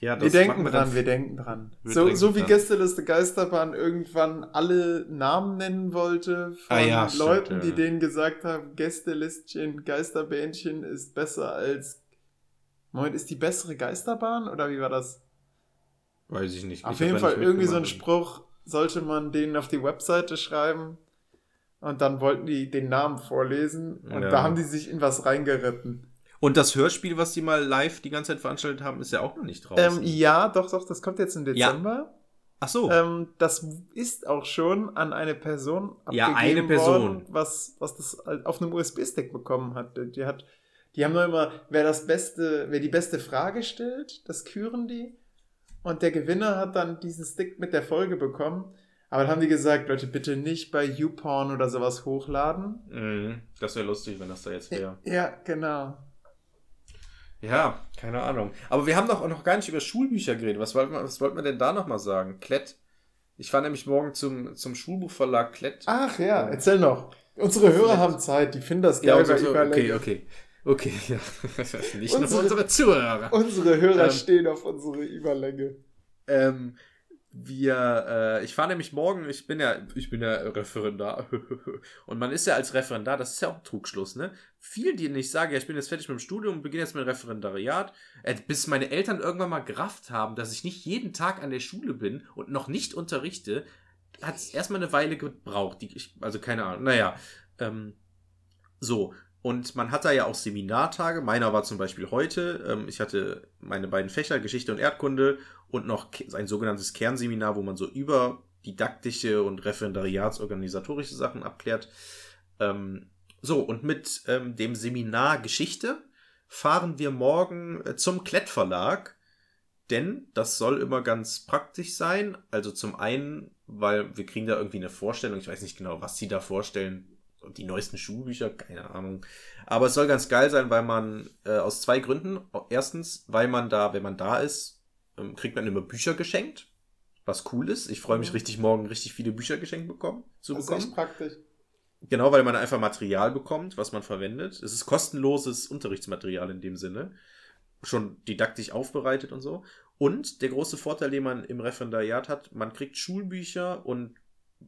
Ja, Wir denken dran, wir denken dran. Wir so, denken so wie dran. Gästeliste Geisterbahn irgendwann alle Namen nennen wollte von Ah ja, stimmt, Leuten, ja. die denen gesagt haben, Gästelistchen, Geisterbähnchen ist besser als. Moment, ist die bessere Geisterbahn oder wie war das? Weiß ich nicht. Auf Ich jeden Fall irgendwie so ein. Spruch sollte man denen auf die Webseite schreiben und dann wollten die den Namen vorlesen und Ja. da haben die sich in was reingeritten. Und das Hörspiel, was die mal live die ganze Zeit veranstaltet haben, ist ja auch noch nicht draußen. Ähm, ja, doch, doch, das kommt jetzt im Ja. Dezember. Ach so. Ähm, das ist auch schon an eine Person Ja, abgegeben eine Person. worden, was, was das auf einem USB-Stick bekommen hat. Die hat, die haben nur immer, wer das beste, wer die beste Frage stellt, das küren die. Und der Gewinner hat dann diesen Stick mit der Folge bekommen. Aber dann haben die gesagt, Leute, bitte nicht bei YouPorn oder sowas hochladen. Mhm. Das wäre lustig, wenn das da jetzt wäre. Ja, genau. Ja, keine Ahnung. Aber wir haben doch auch noch gar nicht über Schulbücher geredet. Was wollten wir, was wollten wir denn da nochmal sagen? Klett. Ich fahre nämlich morgen zum, zum Schulbuchverlag Klett. Ach ja, erzähl noch. Unsere Hörer haben Zeit, die finden das ja, geil also, bei so, okay, okay. Okay, *laughs* ja. Nicht nur Unsere- unsere Zuhörer. Unsere Hörer Ähm, stehen auf unsere Überlänge. Ähm, wir, äh, ich fahre nämlich morgen, ich bin ja, ich bin ja Referendar. *laughs* Und man ist ja als Referendar, das ist ja auch ein Trugschluss, ne? Viel, die nicht sagen, ja, ich bin jetzt fertig mit dem Studium und beginne jetzt mein Referendariat, äh, bis meine Eltern irgendwann mal gerafft haben, dass ich nicht jeden Tag an der Schule bin und noch nicht unterrichte, hat es erstmal eine Weile gebraucht. Die, ich, also keine Ahnung, naja. Ähm, so, und man hat da ja auch Seminartage. Meiner war zum Beispiel heute. Ähm, ich hatte meine beiden Fächer, Geschichte und Erdkunde, und noch ein sogenanntes Kernseminar, wo man so über didaktische und referendariatsorganisatorische Sachen abklärt. Ähm, so, und mit ähm, dem Seminar Geschichte fahren wir morgen äh, zum Klettverlag, denn das soll immer ganz praktisch sein. Also zum einen, weil wir kriegen da irgendwie eine Vorstellung, ich weiß nicht genau, was sie da vorstellen, die neuesten Schulbücher, keine Ahnung. Aber es soll ganz geil sein, weil man äh, aus zwei Gründen. Erstens, weil man da, wenn man da ist, ähm, kriegt man immer Bücher geschenkt, was cool ist. Ich freue mich Mhm. richtig, morgen richtig viele Bücher geschenkt bekommen, zu Das ist bekommen. echt praktisch. Genau, weil man einfach Material bekommt, was man verwendet. Es ist kostenloses Unterrichtsmaterial in dem Sinne. Schon didaktisch aufbereitet und so. Und der große Vorteil, den man im Referendariat hat, man kriegt Schulbücher und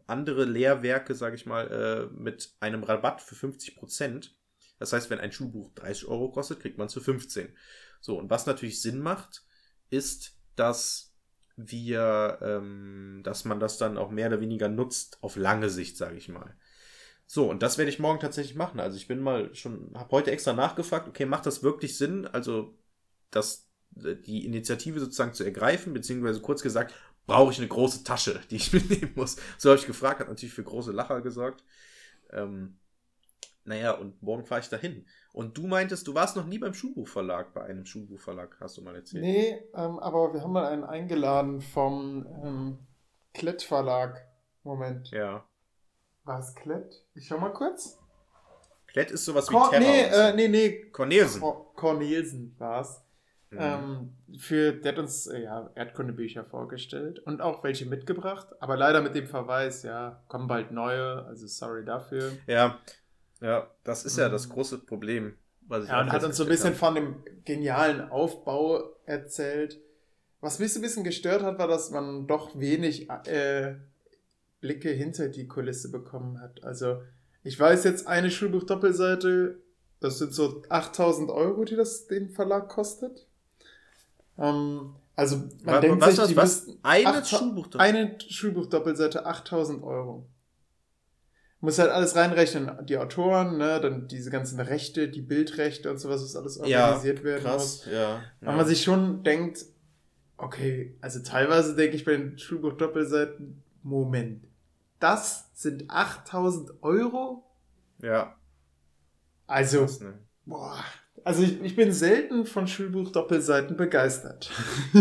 andere Lehrwerke, sage ich mal, äh, mit einem Rabatt für 50 Prozent. Das heißt, wenn ein Schulbuch 30 Euro kostet, kriegt man es für 15. So, und was natürlich Sinn macht, ist, dass wir, ähm, dass man das dann auch mehr oder weniger nutzt auf lange Sicht, sage ich mal. So, und das werde ich morgen tatsächlich machen. Also ich bin mal schon, habe heute extra nachgefragt, okay, macht das wirklich Sinn? Also, das, die Initiative sozusagen zu ergreifen, beziehungsweise kurz gesagt, brauche ich eine große Tasche, *laughs* die ich mitnehmen muss. So habe ich gefragt, hat natürlich für große Lacher gesorgt. Ähm, naja, und morgen fahre ich dahin. Und du meintest, du warst noch nie beim Schulbuchverlag, bei einem Schulbuchverlag, hast du mal erzählt. Nee, ähm, aber wir haben mal einen eingeladen vom ähm, Klett Verlag. Moment. Ja. War es Klett? Ich schau mal kurz. Klett ist sowas wie Cor Terra. nee, oder so. äh, nee, nee. Cornelsen. Cor Cornelsen war es. Mhm. Ähm, für, der hat uns äh, ja, Erdkundebücher vorgestellt und auch welche mitgebracht, aber leider mit dem Verweis, ja, kommen bald neue, also sorry dafür. Ja, ja, das ist ja Mhm. das große Problem. Was ich Ja, und hat uns so ein bisschen von dem genialen Aufbau erzählt. Was mich so ein bisschen gestört hat, war, dass man doch wenig äh, Blicke hinter die Kulisse bekommen hat. Also, ich weiß jetzt, eine Schulbuch-Doppelseite, das sind so 8000 Euro, die das den Verlag kostet. Ähm, also, man Wa- denkt was, sich, was, die was? Eine acht- Schulbuch eine Schulbuch-Doppelseite 8000 Euro. Muss halt alles reinrechnen. Die Autoren, ne, dann diese ganzen Rechte, die Bildrechte und sowas, was alles Ja, organisiert werden muss. Krass, ja. Weil man sich schon denkt, Okay, also teilweise denke ich bei den Schulbuch-Doppelseiten, Moment, das sind 8000 Euro? Ja. Also, Krass, ne? boah, also ich, ich bin selten von Schulbuch-Doppelseiten begeistert.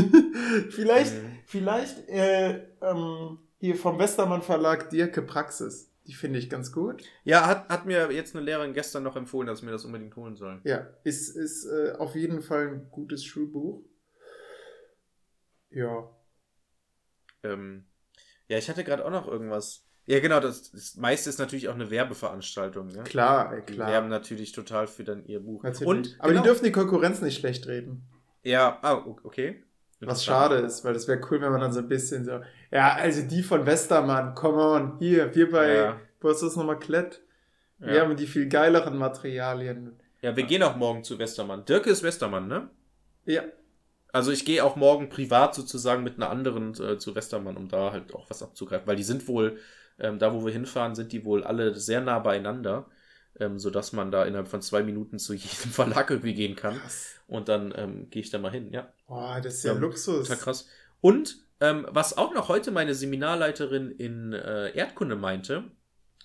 *laughs* vielleicht, Mhm. vielleicht äh, ähm, hier vom Westermann Verlag Dirke Praxis. Die finde ich ganz gut. Ja, hat, hat mir jetzt eine Lehrerin gestern noch empfohlen, dass ich mir das unbedingt holen soll. Ja, ist, ist äh, auf jeden Fall ein gutes Schulbuch. Ja. Ähm, ja, ich hatte gerade auch noch irgendwas. Ja, genau, das, das meiste ist natürlich auch eine Werbeveranstaltung. Ne? Klar, ey, Die klar. werben natürlich total für dann ihr Buch. Natürlich. Und, Aber genau, die dürfen die Konkurrenz nicht schlecht reden. Ja, ah, okay. Was schade ist, weil das wäre cool, wenn man dann so ein bisschen so, ja, also die von Westermann, come on, hier, wir bei, Ja. wo ist das nochmal, Klett? Wir Ja. haben die viel geileren Materialien. ja, wir gehen auch morgen zu Westermann. Dirk ist Westermann, ne? Ja, Also ich gehe auch morgen privat sozusagen mit einer anderen äh, zu Westermann, um da halt auch was abzugreifen. Weil die sind wohl, ähm, da wo wir hinfahren, sind die wohl alle sehr nah beieinander, ähm, sodass man da innerhalb von zwei Minuten zu *laughs* jedem Verlag irgendwie gehen kann. krass. Und dann ähm, gehe ich da mal hin, ja. Boah, das ist ja, Ja, Luxus. Total krass. Und ähm, was auch noch heute meine Seminarleiterin in äh, Erdkunde meinte,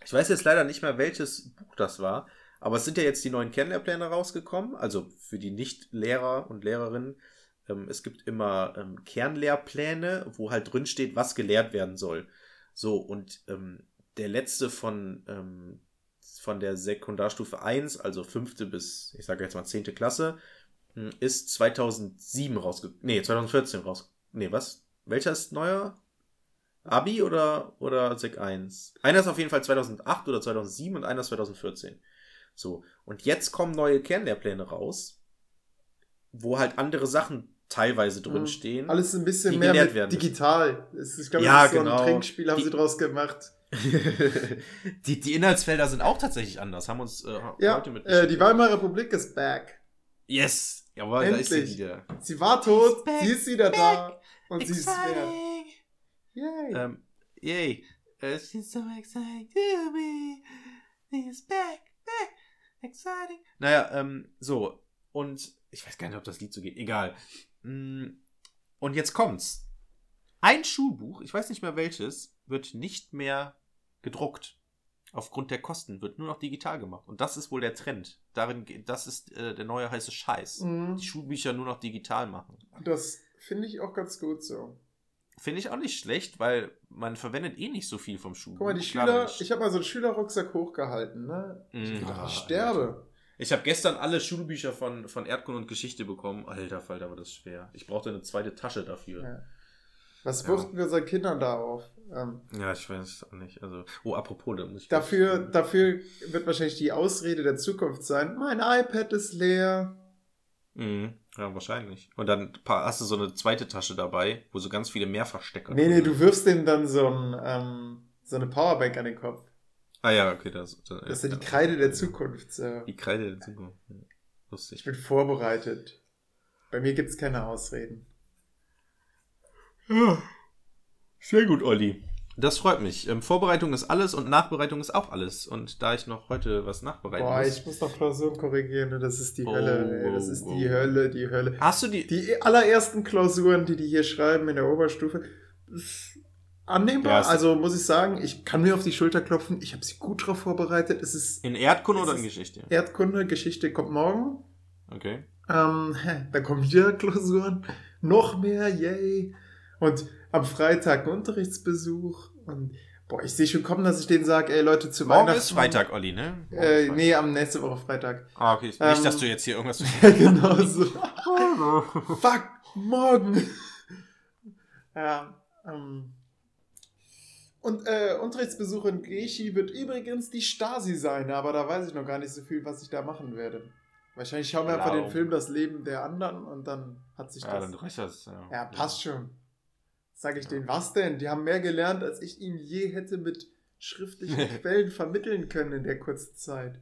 ich weiß jetzt leider nicht mehr, welches Buch das war, aber es sind ja jetzt die neuen Kernlehrpläne rausgekommen, also für die Nicht-Lehrer und Lehrerinnen. Ähm, es gibt immer ähm, Kernlehrpläne, wo halt drin steht, was gelehrt werden soll. So, und ähm, der letzte von, ähm, von der Sekundarstufe 1, also fünfte bis, ich sage jetzt mal zehnte Klasse, mh, ist 2007 rausgekommen. Nee, 2014 raus. Nee, was? Welcher ist neuer? Abi oder, oder Sek 1? Einer ist auf jeden Fall 2008 oder 2007 und einer ist 2014. So. Und jetzt kommen neue Kernlehrpläne raus, wo halt andere Sachen teilweise drin Mhm. stehen. Alles ein bisschen mehr digital. Ist, Ich glaube, Ja, das ist so genau. ein Trinkspiel, haben Die- sie draus gemacht. *laughs* die, die Inhaltsfelder sind auch tatsächlich anders. Haben uns äh, Ja, heute mit äh, die Weimarer Republik ist back. Yes! Jawohl, da ist sie Endlich. wieder. Sie war tot, back, sie ist wieder da. back, Und sie ist wert. Yay. Ähm, yay. Uh, she's so exciting to me. She's back, back, exciting. Naja, ähm, so. Und ich weiß gar nicht, ob das Lied so geht. Egal. Mm, Und jetzt kommt's. Ein Schulbuch, ich weiß nicht mehr welches, wird nicht mehr gedruckt. Aufgrund der Kosten wird nur noch digital gemacht. Und das ist wohl der Trend. Darin, das ist äh, der neue heiße Scheiß. Mhm. Die Schulbücher nur noch digital machen. Das finde ich auch ganz gut so. Finde ich auch nicht schlecht, weil man verwendet eh nicht so viel vom Schulbuch. Guck mal, die Schüler, ich habe mal so einen Schülerrucksack hochgehalten, ne? Ich, Mhm. gedacht, Ah, ich sterbe. Ich habe gestern alle Schulbücher von, von Erdkunde und Geschichte bekommen. Alter Falter, war das schwer. Ich brauchte eine zweite Tasche dafür. Ja. Was Ja. wuchten wir unseren Kindern da auf? Ähm, Ja, ich weiß auch nicht. Also, oh, apropos, da muss ich. dafür, dafür wird wahrscheinlich die Ausrede der Zukunft sein, mein iPad ist leer. Mhm, ja, wahrscheinlich. Und dann hast du so eine zweite Tasche dabei, wo so ganz viele Mehrfachstecker Nee, nee, du wirfst dem dann so, ein, ähm, so eine Powerbank an den Kopf. Ah ja, okay, das, das, Das ist ja die Kreide der Zukunft. So. Die Kreide der Zukunft. Ja. Ich Lustig. bin vorbereitet. Bei mir gibt's keine Ausreden. Ja. Sehr gut, Olli. Das freut mich. Ähm, Vorbereitung ist alles und Nachbereitung ist auch alles. Und da ich noch heute was nachbereiten Boah, muss. ich muss noch Klausuren korrigieren, ne? das ist die Oh, Hölle. Ey. Das oh, ist oh. die Hölle, die Hölle. Hast du die. Die allerersten Klausuren, die die hier schreiben in der Oberstufe, annehmbar. Ja, also muss ich sagen, ich kann mir auf die Schulter klopfen. Ich habe sie gut drauf vorbereitet. Es ist In Erdkunde oder in Geschichte? Erdkunde, Geschichte kommt morgen. Okay. Ähm, dann kommen wieder *laughs* Klausuren. Noch mehr, yay. Und am Freitag ein Unterrichtsbesuch. Und boah, ich sehe schon kommen, dass ich denen sage, ey Leute, zu Morgen Weihnachten. ist Freitag, Olli, ne? Morgen Äh, Freitag. nee, am nächste Woche Freitag. Ah, okay. Nicht, Ähm, dass du jetzt hier irgendwas. *laughs* Ja, genau so. *laughs* Fuck, morgen. ja, ähm. Und äh, Unterrichtsbesuch in Griechi wird übrigens die Stasi sein, aber da weiß ich noch gar nicht so viel, was ich da machen werde. Wahrscheinlich schauen wir einfach den Film Das Leben der anderen und dann hat sich ja, das. dann reicht das. Ja, Ja, passt schon. Sag ich denen, was denn? Die haben mehr gelernt, als ich ihnen je hätte mit schriftlichen *laughs* Quellen vermitteln können in der kurzen Zeit.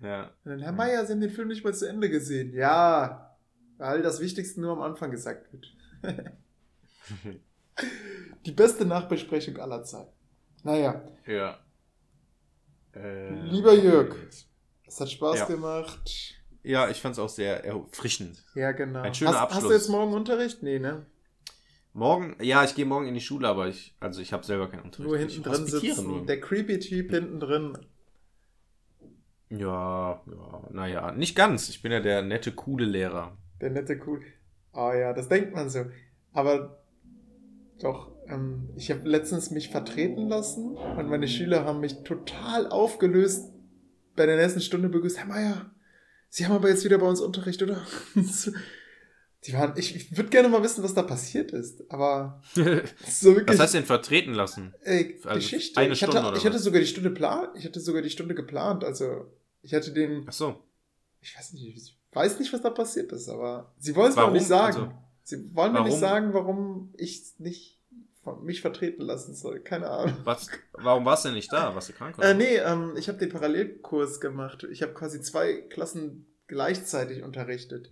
Ja. Und dann, Herr Meier, Sie haben den Film nicht mal zu Ende gesehen. Ja, weil das Wichtigste nur am Anfang gesagt wird. *laughs* Die beste Nachbesprechung aller Zeiten. Naja, ja. Äh, Lieber Jörg. es hat Spaß Ja. gemacht. Ja, ich fand es auch sehr erfrischend. Ja, genau. Ein schöner hast, hast du Abschluss. jetzt morgen Unterricht? Nee, ne? Morgen, ja, ich gehe morgen in die Schule, aber ich, also ich habe selber keinen Unterricht. Nur hinten ich drin sitzen. nur. Der creepy Typ hinten drin. Ja, ja, naja, nicht ganz. Ich bin ja der nette, coole Lehrer. Der nette cool. Ah ja, das denkt man so. Aber doch, ähm, ich habe letztens mich vertreten lassen und meine Schüler haben mich total aufgelöst bei der nächsten Stunde begrüßt. Herr Meier, Sie haben aber jetzt wieder bei uns Unterricht, oder? *laughs* Die waren, ich, ich würde gerne mal wissen, was da passiert ist. Aber *laughs* so wirklich. Was heißt denn vertreten lassen? Ey, Also Geschichte. eine ich, hatte, Stunde oder ich hatte sogar die Stunde plan, ich hatte sogar die Stunde geplant. Also ich hatte den, Ach so. ich weiß nicht, ich weiß nicht, was da passiert ist, aber sie wollen es mir auch nicht sagen. Also, sie wollen mir warum? nicht sagen, warum ich nicht mich vertreten lassen soll. Keine Ahnung. was, warum warst du denn nicht da? Warst du krank? Oder? Äh, nee, ähm, ich habe den Parallelkurs gemacht. Ich habe quasi zwei Klassen gleichzeitig unterrichtet.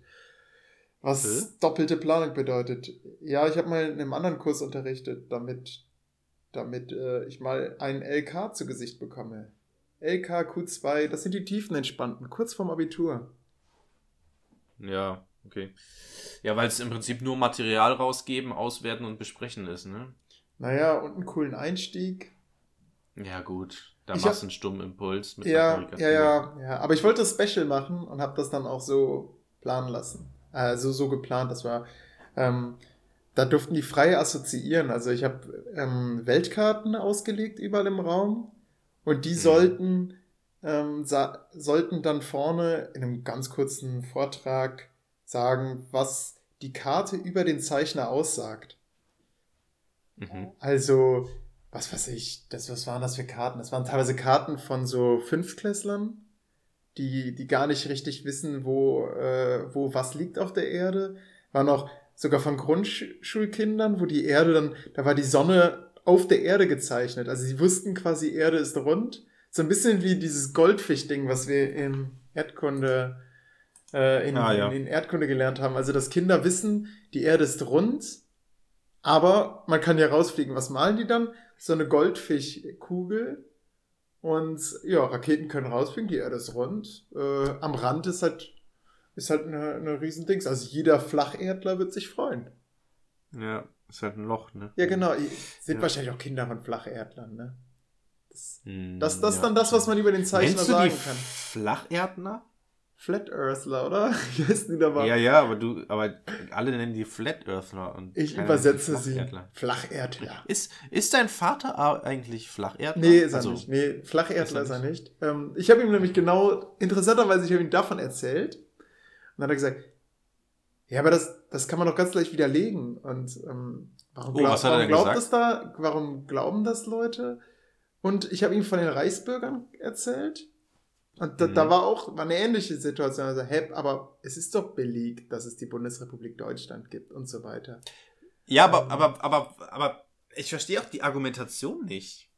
Was Hä? doppelte Planung bedeutet. Ja, ich habe mal in einem anderen Kurs unterrichtet, damit, damit äh, ich mal einen LK zu Gesicht bekomme. LK, Q2, das sind die tiefenentspannten, kurz vorm Abitur. Ja, okay. Ja, weil es im Prinzip nur Material rausgeben, auswerten und besprechen ist, ne? Naja, und einen coolen Einstieg. Ja, gut. Da Ich machst du einen Stumimpuls mit Ja, einer ja, ja, ja. Aber ich wollte das Special machen und habe das dann auch so planen lassen. Also so geplant, das war. Ähm, da durften die frei assoziieren. Also ich habe ähm, Weltkarten ausgelegt überall im Raum und die Mhm. sollten, ähm, sollten dann vorne in einem ganz kurzen Vortrag sagen, was die Karte über den Zeichner aussagt. Mhm. Also, was weiß ich, das, was waren das für Karten? Das waren teilweise Karten von so Fünftklässlern, die, die gar nicht richtig wissen, wo, äh, wo was liegt auf der Erde. Waren auch sogar von Grundschulkindern, wo die Erde dann, da war die Sonne auf der Erde gezeichnet. Also sie wussten quasi, Erde ist rund. So ein bisschen wie dieses Goldfisch-Ding, was wir in Erdkunde, äh, in, Ah, ja. in, in Erdkunde gelernt haben. Also, dass Kinder wissen, die Erde ist rund, aber man kann ja rausfliegen. Was malen die dann? So eine Goldfischkugel. Und ja, Raketen können rausfliegen, die Erde ist rund. Äh, am Rand ist halt, ist halt eine, eine Riesendings. Also jeder Flacherdler wird sich freuen. Ja, ist halt ein Loch, ne? Ja, genau. Sind Ja. wahrscheinlich auch Kinder von Flacherdlern, ne? Das, Hm, das, das ist ja. dann das, was man über den Zeichner Nennst sagen kann. Flacherdner? Flat Earthler, oder? Wie heißen die da mal? Ja, ja, aber du, aber alle nennen die Flat Earthler und ich übersetze sie. Flacherdler. Ist, ist dein Vater eigentlich Flacherdler? Nee, ist er Also, nicht. Nee, Flacherdler Ist er ist er nicht. Ähm, ich habe ihm nämlich genau, interessanterweise, ich habe ihm davon erzählt. Und dann hat er gesagt, ja, aber das, das kann man doch ganz leicht widerlegen. Und ähm, warum, Oh, glaub, er warum glaubt das da, warum glauben das Leute? Und ich habe ihm von den Reichsbürgern erzählt. Und da, Mhm. da war auch war eine ähnliche Situation. Also, hä, aber es ist doch belegt, dass es die Bundesrepublik Deutschland gibt und so weiter. Ja, aber, Ähm. aber, aber, aber ich verstehe auch die Argumentation nicht.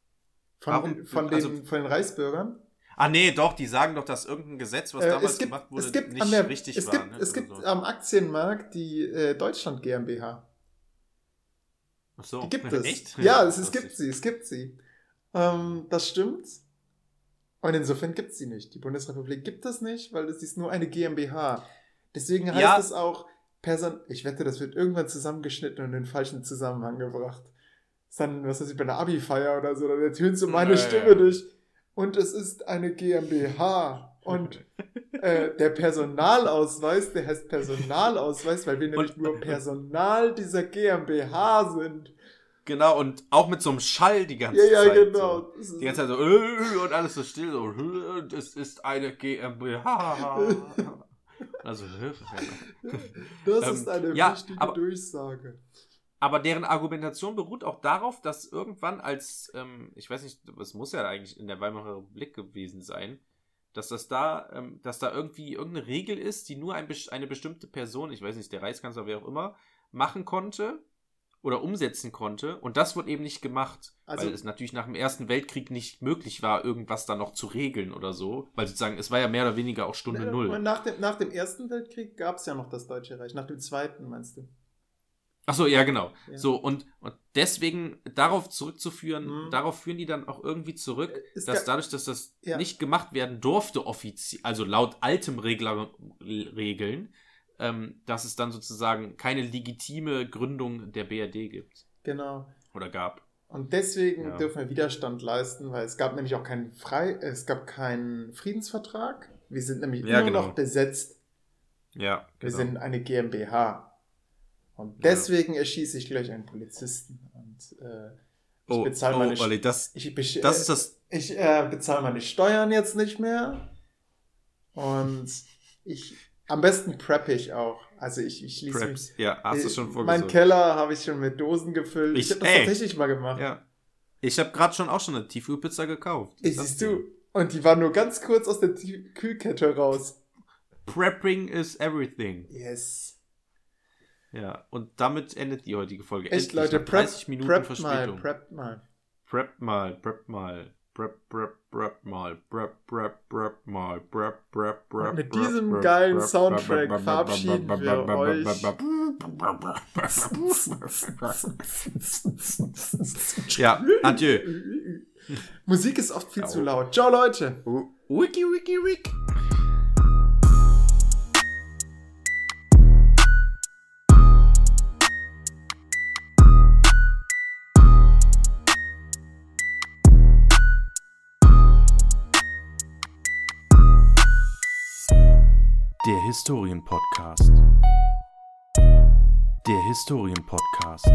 Von, Warum- den, von, den, also- von den Reichsbürgern. Ah, nee, doch, die sagen doch, dass irgendein Gesetz, was Äh, damals gibt, gemacht wurde, gibt nicht der, richtig es war. gibt, ne? es oder gibt so. am Aktienmarkt die äh, Deutschland GmbH. Ach so. Die gibt *laughs* es. Echt? Ja, es, es gibt sie, es gibt sie. Ähm, das stimmt. Und insofern gibt es sie nicht. Die Bundesrepublik gibt es nicht, weil es ist nur eine GmbH. Deswegen heißt Ja. es auch Person. Ich wette, das wird irgendwann zusammengeschnitten und in den falschen Zusammenhang gebracht. Ist dann, was weiß ich, bei einer Abi-Feier oder so, dann ertönt so meine Ja, Stimme durch. Und es ist eine GmbH. Und äh, der Personalausweis, der heißt Personalausweis, weil wir nämlich Und- nur Personal dieser GmbH sind. Genau, und auch mit so einem Schall die ganze Ja, ja, Zeit. genau. So. Das Die ganze Zeit so, äh, und alles so still, so, äh, es ist eine GmbH. Also, Das Ähm, ist eine ja, wichtige aber- Durchsage. Aber deren Argumentation beruht auch darauf, dass irgendwann als, ähm, ich weiß nicht, es muss ja eigentlich in der Weimarer Republik gewesen sein, dass das da, ähm, dass da irgendwie irgendeine Regel ist, die nur ein, eine bestimmte Person, ich weiß nicht, der Reichskanzler, wer auch immer, machen konnte oder umsetzen konnte. Und das wurde eben nicht gemacht, Also- weil es natürlich nach dem Ersten Weltkrieg nicht möglich war, irgendwas da noch zu regeln oder so. Weil sozusagen, es war ja mehr oder weniger auch Stunde Und Null. nach dem, nach dem Ersten Weltkrieg gab es ja noch das Deutsche Reich. Nach dem Zweiten, meinst du? Ach so, ja, genau. Ja. So, und, und deswegen darauf zurückzuführen, Mhm. darauf führen die dann auch irgendwie zurück, Es dass gab- dadurch, dass das Ja. nicht gemacht werden durfte offiziell, also laut altem Regler, Regeln, ähm, dass es dann sozusagen keine legitime Gründung der BRD gibt. Genau. Oder gab. Und deswegen Ja. dürfen wir Widerstand leisten, weil es gab nämlich auch keinen Frei es gab keinen Friedensvertrag. Wir sind nämlich Ja, immer genau. noch besetzt. Ja, Wir genau. sind eine GmbH. Und Ja. deswegen erschieße ich gleich einen Polizisten. Und äh, ich oh, bezahle oh, meine, Olli, das, ich, besch- das ist das. ich äh, bezahle meine Steuern jetzt nicht mehr. Und ich am besten preppe ich auch. Also ich, ich schließe Prep. mich. Ja, hast du Äh, schon Mein vorgesorgt. Keller habe ich schon mit Dosen gefüllt. Ich, Ich- habe das ey. tatsächlich mal gemacht. Ja. Ich habe gerade schon auch schon eine Tiefkühlpizza gekauft. Ich, siehst du. Und die war nur ganz kurz aus der Kühlkette raus. Prepping is everything. Yes. Ja, und damit endet die heutige Folge. Echt, Endlich, Leute, prep, 30 Minuten prep mal, Verspätung. prep mal. Prep mal, prep mal. Prep, prep, prep mal. Prep, prep, prep mal. Prep, prep, prep. Und mit diesem geilen Soundtrack verabschieden wir euch. Ja, adieu. *laughs* Musik ist oft viel zu laut. Ciao, Leute. Wiki, wiki, wiki. Der Historienpodcast. Der Historienpodcast.